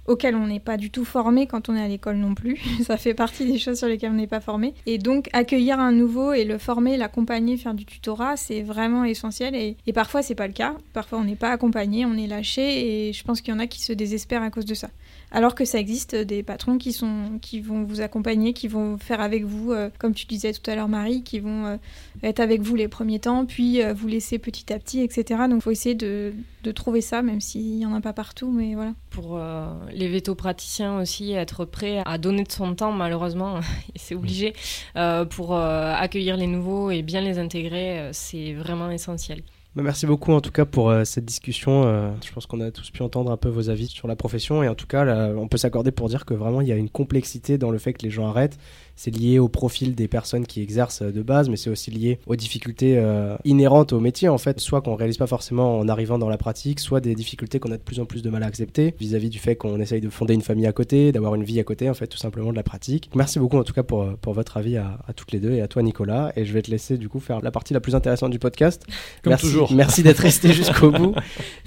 auquel on n'est pas du tout formé quand on est à l'école non plus. ça fait partie des choses sur lesquelles on n'est pas formé. Et donc, accueillir un nouveau et le former, l'accompagner, faire du tutorat, c'est vraiment essentiel. Et, et parfois, c'est pas le cas. Parfois, on n'est pas accompagné, on est lâché. Et je pense qu'il y en a qui se désespèrent à cause de ça. Alors que ça existe des patrons qui, sont, qui vont vous accompagner, qui vont faire avec vous, euh, comme tu disais tout à l'heure Marie, qui vont euh, être avec vous les premiers temps, puis euh, vous laisser petit à petit, etc. Donc il faut essayer de, de trouver ça, même s'il n'y en a pas partout, mais voilà. Pour euh, les véto-praticiens aussi, être prêt à donner de son temps, malheureusement, c'est obligé, euh, pour euh, accueillir les nouveaux et bien les intégrer, euh, c'est vraiment essentiel. Bah, merci beaucoup en tout cas pour euh, cette discussion. Euh, je pense qu'on a tous pu entendre un peu vos avis sur la profession et en tout cas on peut s'accorder pour dire que vraiment il y a une complexité dans le fait que les gens arrêtent c'est lié au profil des personnes qui exercent de base, mais c'est aussi lié aux difficultés euh, inhérentes au métier, en fait, soit qu'on réalise pas forcément en arrivant dans la pratique, soit des difficultés qu'on a de plus en plus de mal à accepter vis-à-vis du fait qu'on essaye de fonder une famille à côté, d'avoir une vie à côté, en fait, tout simplement de la pratique. Merci beaucoup, en tout cas, pour, pour votre avis à, toutes les deux et à toi, Nicolas. Et je vais te laisser, du coup, faire la partie la plus intéressante du podcast. Comme merci, toujours. Merci d'être resté jusqu'au bout.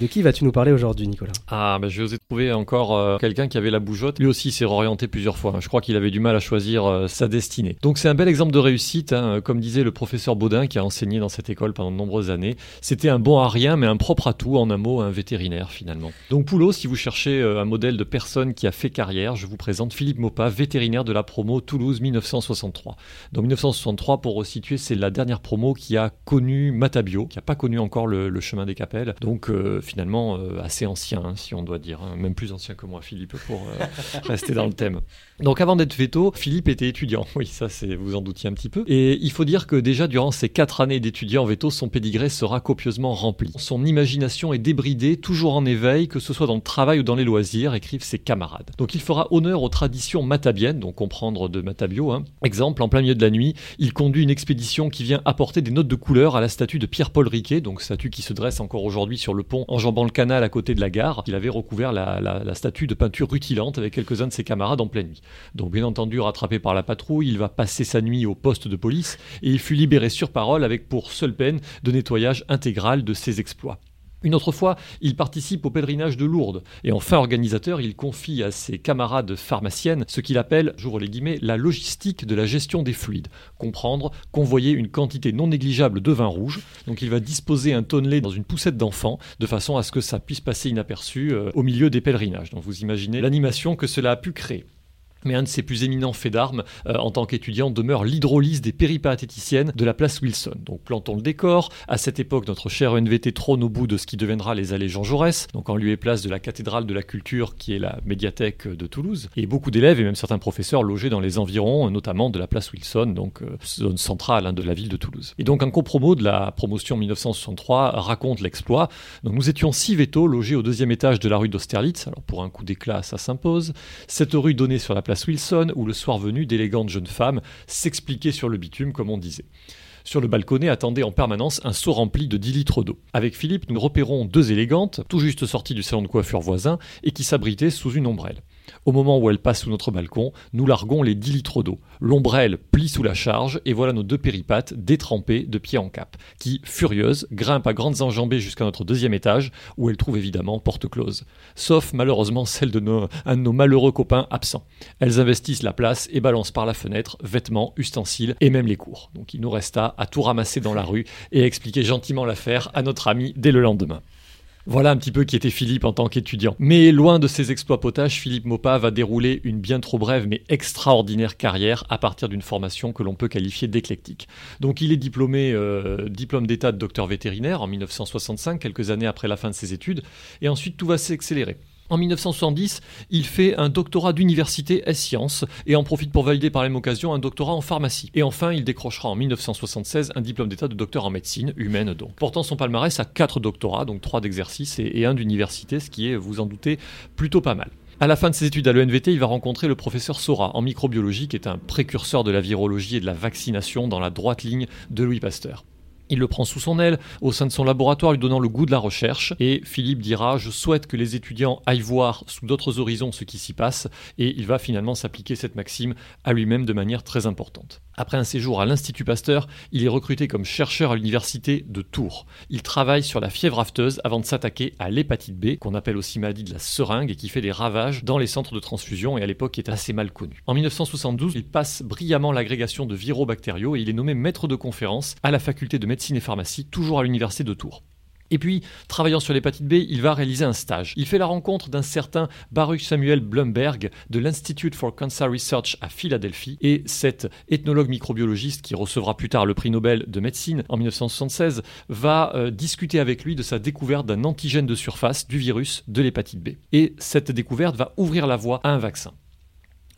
De qui vas-tu nous parler aujourd'hui, Nicolas? Ah, bah, je vais trouver encore euh, quelqu'un qui avait la bougeotte. Lui aussi s'est orienté plusieurs fois. Je crois qu'il avait du mal à choisir euh, destinée. Donc, c'est un bel exemple de réussite, hein. comme disait le professeur Baudin qui a enseigné dans cette école pendant de nombreuses années. C'était un bon à rien, mais un propre à tout, en un mot, un vétérinaire finalement. Donc Poulot, si vous cherchez euh, un modèle de personne qui a fait carrière, je vous présente Philippe Mopa, vétérinaire de la promo Toulouse 1963. Donc 1963, pour resituer, c'est la dernière promo qui a connu Matabio, qui n'a pas connu encore le, chemin des Capelles. Donc euh, finalement euh, assez ancien, hein, si on doit dire, hein. même plus ancien que moi, Philippe, pour rester dans le thème. Donc avant d'être veto, Philippe était étudiant. Oui, ça c'est vous en doutiez un petit peu. Et il faut dire que déjà durant ces quatre années d'étudiant en veto, son pédigré sera copieusement rempli. Son imagination est débridée, toujours en éveil, que ce soit dans le travail ou dans les loisirs, écrivent ses camarades. Donc il fera honneur aux traditions matabiennes, donc comprendre de Matabio. Hein. Exemple, en plein milieu de la nuit, il conduit une expédition qui vient apporter des notes de couleur à la statue de Pierre-Paul Riquet, donc statue qui se dresse encore aujourd'hui sur le pont enjambant le canal à côté de la gare. Il avait recouvert la, la statue de peinture rutilante avec quelques-uns de ses camarades en pleine nuit. Donc bien entendu rattrapé par la il va passer sa nuit au poste de police et il fut libéré sur parole avec pour seule peine de nettoyage intégral de ses exploits. Une autre fois, il participe au pèlerinage de Lourdes et en fin organisateur, il confie à ses camarades pharmaciennes ce qu'il appelle, j'ouvre les guillemets, la logistique de la gestion des fluides. Comprendre, convoyer une quantité non négligeable de vin rouge. Donc il va disposer un tonnelet dans une poussette d'enfant de façon à ce que ça puisse passer inaperçu euh, au milieu des pèlerinages. Donc vous imaginez l'animation que cela a pu créer. Mais un de ses plus éminents faits d'armes euh, en tant qu'étudiant demeure l'hydrolyse des périparatéticiennes de la place Wilson. Donc plantons le décor. À cette époque, notre cher ENVT trône au bout de ce qui deviendra les allées Jean Jaurès, donc en lieu et place de la cathédrale de la culture qui est la médiathèque de Toulouse. Et beaucoup d'élèves et même certains professeurs logés dans les environs, notamment de la place Wilson, donc euh, zone centrale hein, de la ville de Toulouse. Et donc un compromo de la promotion 1963 raconte l'exploit. Donc nous étions six vétos logés au deuxième étage de la rue d'Austerlitz. Alors pour un coup d'éclat, ça s'impose. Cette rue donnée sur la place Wilson, où le soir venu, d'élégantes jeunes femmes s'expliquaient sur le bitume, comme on disait. Sur le balconnet attendait en permanence un seau rempli de 10 litres d'eau. Avec Philippe, nous repérons deux élégantes, tout juste sorties du salon de coiffure voisin, et qui s'abritaient sous une ombrelle. Au moment où elle passe sous notre balcon, nous larguons les 10 litres d'eau. L'ombrelle plie sous la charge et voilà nos deux péripates détrempées de pied en cap, qui, furieuses, grimpent à grandes enjambées jusqu'à notre deuxième étage, où elles trouvent évidemment porte close. Sauf malheureusement celle de un de nos malheureux copains absents. Elles investissent la place et balancent par la fenêtre vêtements, ustensiles et même les cours. Donc il nous resta à tout ramasser dans la rue et à expliquer gentiment l'affaire à notre ami dès le lendemain. Voilà un petit peu qui était Philippe en tant qu'étudiant. Mais loin de ses exploits potages, Philippe Mopa va dérouler une bien trop brève mais extraordinaire carrière à partir d'une formation que l'on peut qualifier d'éclectique. Donc il est diplômé, euh, diplôme d'état de docteur vétérinaire en 1965, quelques années après la fin de ses études, et ensuite tout va s'accélérer. En 1970, il fait un doctorat d'université S-Sciences et en profite pour valider par la même occasion un doctorat en pharmacie. Et enfin, il décrochera en 1976 un diplôme d'état de docteur en médecine humaine donc. Portant son palmarès à quatre doctorats, donc trois d'exercice et, un d'université, ce qui est, vous en doutez, plutôt pas mal. À la fin de ses études à l'ENVT, il va rencontrer le professeur Sora en microbiologie, qui est un précurseur de la virologie et de la vaccination dans la droite ligne de Louis Pasteur. Il le prend sous son aile au sein de son laboratoire, lui donnant le goût de la recherche. Et Philippe dira Je souhaite que les étudiants aillent voir sous d'autres horizons ce qui s'y passe. Et il va finalement s'appliquer cette maxime à lui-même de manière très importante. Après un séjour à l'Institut Pasteur, il est recruté comme chercheur à l'université de Tours. Il travaille sur la fièvre afteuse avant de s'attaquer à l'hépatite B, qu'on appelle aussi maladie de la seringue et qui fait des ravages dans les centres de transfusion et à l'époque est assez mal connu. En 1972, il passe brillamment l'agrégation de virobactériaux et il est nommé maître de conférence à la faculté de médecine et pharmacie, toujours à l'université de Tours. Et puis, travaillant sur l'hépatite B, il va réaliser un stage. Il fait la rencontre d'un certain Baruch Samuel Blumberg de l'Institute for Cancer Research à Philadelphie. Et cet ethnologue microbiologiste, qui recevra plus tard le prix Nobel de médecine en 1976, va euh, discuter avec lui de sa découverte d'un antigène de surface du virus de l'hépatite B. Et cette découverte va ouvrir la voie à un vaccin.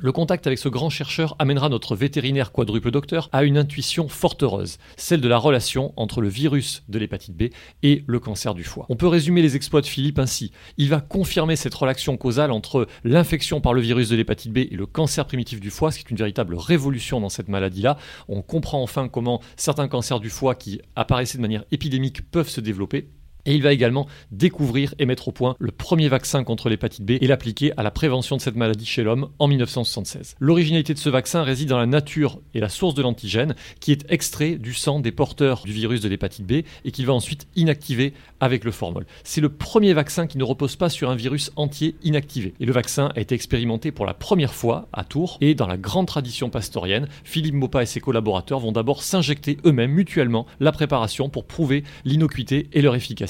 Le contact avec ce grand chercheur amènera notre vétérinaire quadruple docteur à une intuition fort heureuse, celle de la relation entre le virus de l'hépatite B et le cancer du foie. On peut résumer les exploits de Philippe ainsi. Il va confirmer cette relation causale entre l'infection par le virus de l'hépatite B et le cancer primitif du foie, ce qui est une véritable révolution dans cette maladie-là. On comprend enfin comment certains cancers du foie qui apparaissaient de manière épidémique peuvent se développer et il va également découvrir et mettre au point le premier vaccin contre l'hépatite B et l'appliquer à la prévention de cette maladie chez l'homme en 1976. L'originalité de ce vaccin réside dans la nature et la source de l'antigène qui est extrait du sang des porteurs du virus de l'hépatite B et qu'il va ensuite inactiver avec le formol. C'est le premier vaccin qui ne repose pas sur un virus entier inactivé. Et le vaccin a été expérimenté pour la première fois à Tours et dans la grande tradition pastorienne, Philippe Maupas et ses collaborateurs vont d'abord s'injecter eux-mêmes mutuellement la préparation pour prouver l'innocuité et leur efficacité.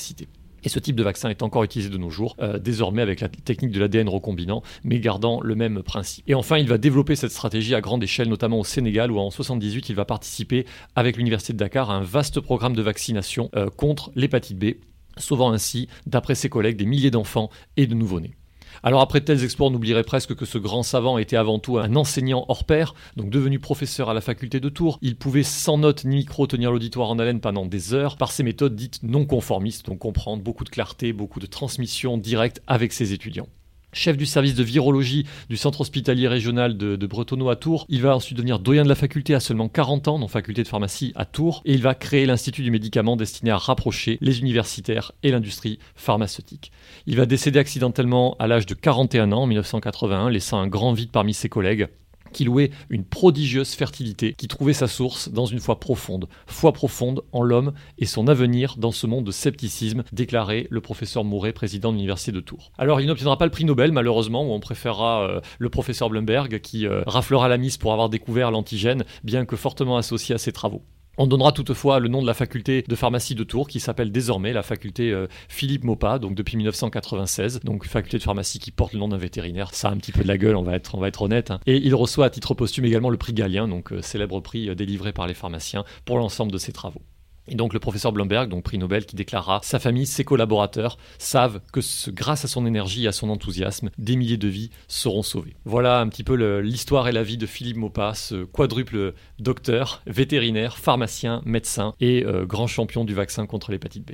Et ce type de vaccin est encore utilisé de nos jours, euh, désormais avec la technique de l'ADN recombinant, mais gardant le même principe. Et enfin, il va développer cette stratégie à grande échelle, notamment au Sénégal, où en 78, il va participer avec l'Université de Dakar à un vaste programme de vaccination euh, contre l'hépatite B, sauvant ainsi, d'après ses collègues, des milliers d'enfants et de nouveau-nés. Alors après tels exploits, on oublierait presque que ce grand savant était avant tout un enseignant hors pair, donc devenu professeur à la faculté de Tours. Il pouvait sans notes ni micro tenir l'auditoire en haleine pendant des heures par ses méthodes dites non conformistes, donc comprendre beaucoup de clarté, beaucoup de transmission directe avec ses étudiants chef du service de virologie du centre hospitalier régional de, Bretonneau à Tours. Il va ensuite devenir doyen de la faculté à seulement 40 ans, dans faculté de pharmacie à Tours, et il va créer l'Institut du médicament destiné à rapprocher les universitaires et l'industrie pharmaceutique. Il va décéder accidentellement à l'âge de 41 ans en 1981, laissant un grand vide parmi ses collègues qui louait une prodigieuse fertilité, qui trouvait sa source dans une foi profonde, foi profonde en l'homme et son avenir dans ce monde de scepticisme, déclarait le professeur Mouret, président de l'université de Tours. Alors il n'obtiendra pas le prix Nobel malheureusement, où on préférera euh, le professeur Blumberg qui euh, raflera la mise pour avoir découvert l'antigène, bien que fortement associé à ses travaux. On donnera toutefois le nom de la faculté de pharmacie de Tours, qui s'appelle désormais la faculté euh, Philippe Maupas, donc depuis 1996, donc faculté de pharmacie qui porte le nom d'un vétérinaire. Ça a un petit peu de la gueule, on va être, on honnête. Hein. Et il reçoit à titre posthume également le prix Galien, donc euh, célèbre prix euh, délivré par les pharmaciens pour l'ensemble de ses travaux. Et donc le professeur Blomberg, donc prix Nobel, qui déclara Sa famille, ses collaborateurs savent que grâce à son énergie et à son enthousiasme, des milliers de vies seront sauvées. Voilà un petit peu l'histoire et la vie de Philippe Maupas, ce quadruple docteur, vétérinaire, pharmacien, médecin et euh, grand champion du vaccin contre l'hépatite B.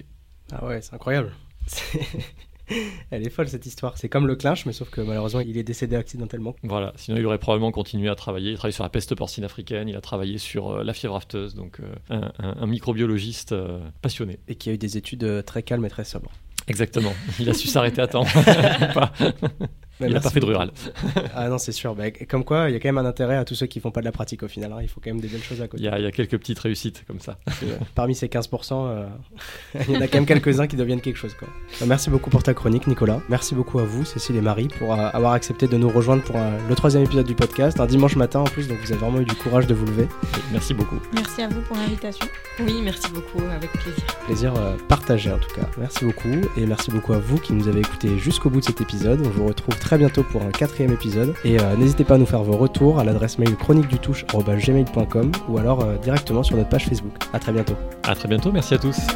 Ah ouais, c'est incroyable. Elle est folle cette histoire. C'est comme le clinch, mais sauf que malheureusement il est décédé accidentellement. Voilà, sinon il aurait probablement continué à travailler. Il a travaillé sur la peste porcine africaine, il a travaillé sur euh, la fièvre afteuse, donc euh, un, microbiologiste euh, passionné. Et qui a eu des études très calmes et très sobres. Exactement, il a su s'arrêter à temps. il n'a pas fait de rural. ah non, c'est sûr. Bah, comme quoi, il y a quand même un intérêt à tous ceux qui font pas de la pratique au final. Hein. Il faut quand même des belles choses à côté. Il y, a, quelques petites réussites comme ça. Euh, parmi ces 15%, euh, il y en a quand même quelques-uns qui deviennent quelque chose. Quoi. Bah, merci beaucoup pour ta chronique, Nicolas. Merci beaucoup à vous, Cécile et Marie, pour euh, avoir accepté de nous rejoindre pour le troisième épisode du podcast. Un dimanche matin en plus, donc vous avez vraiment eu du courage de vous lever. Merci beaucoup. Merci à vous pour l'invitation. Oui, merci beaucoup, avec plaisir. Plaisir partagé en tout cas. Merci beaucoup et merci beaucoup à vous qui nous avez écoutés jusqu'au bout de cet épisode. On vous retrouve très bientôt pour un quatrième épisode. Et euh, n'hésitez pas à nous faire vos retours à l'adresse mail chronique du ou alors euh, directement sur notre page Facebook. À très bientôt. À très bientôt, merci à tous.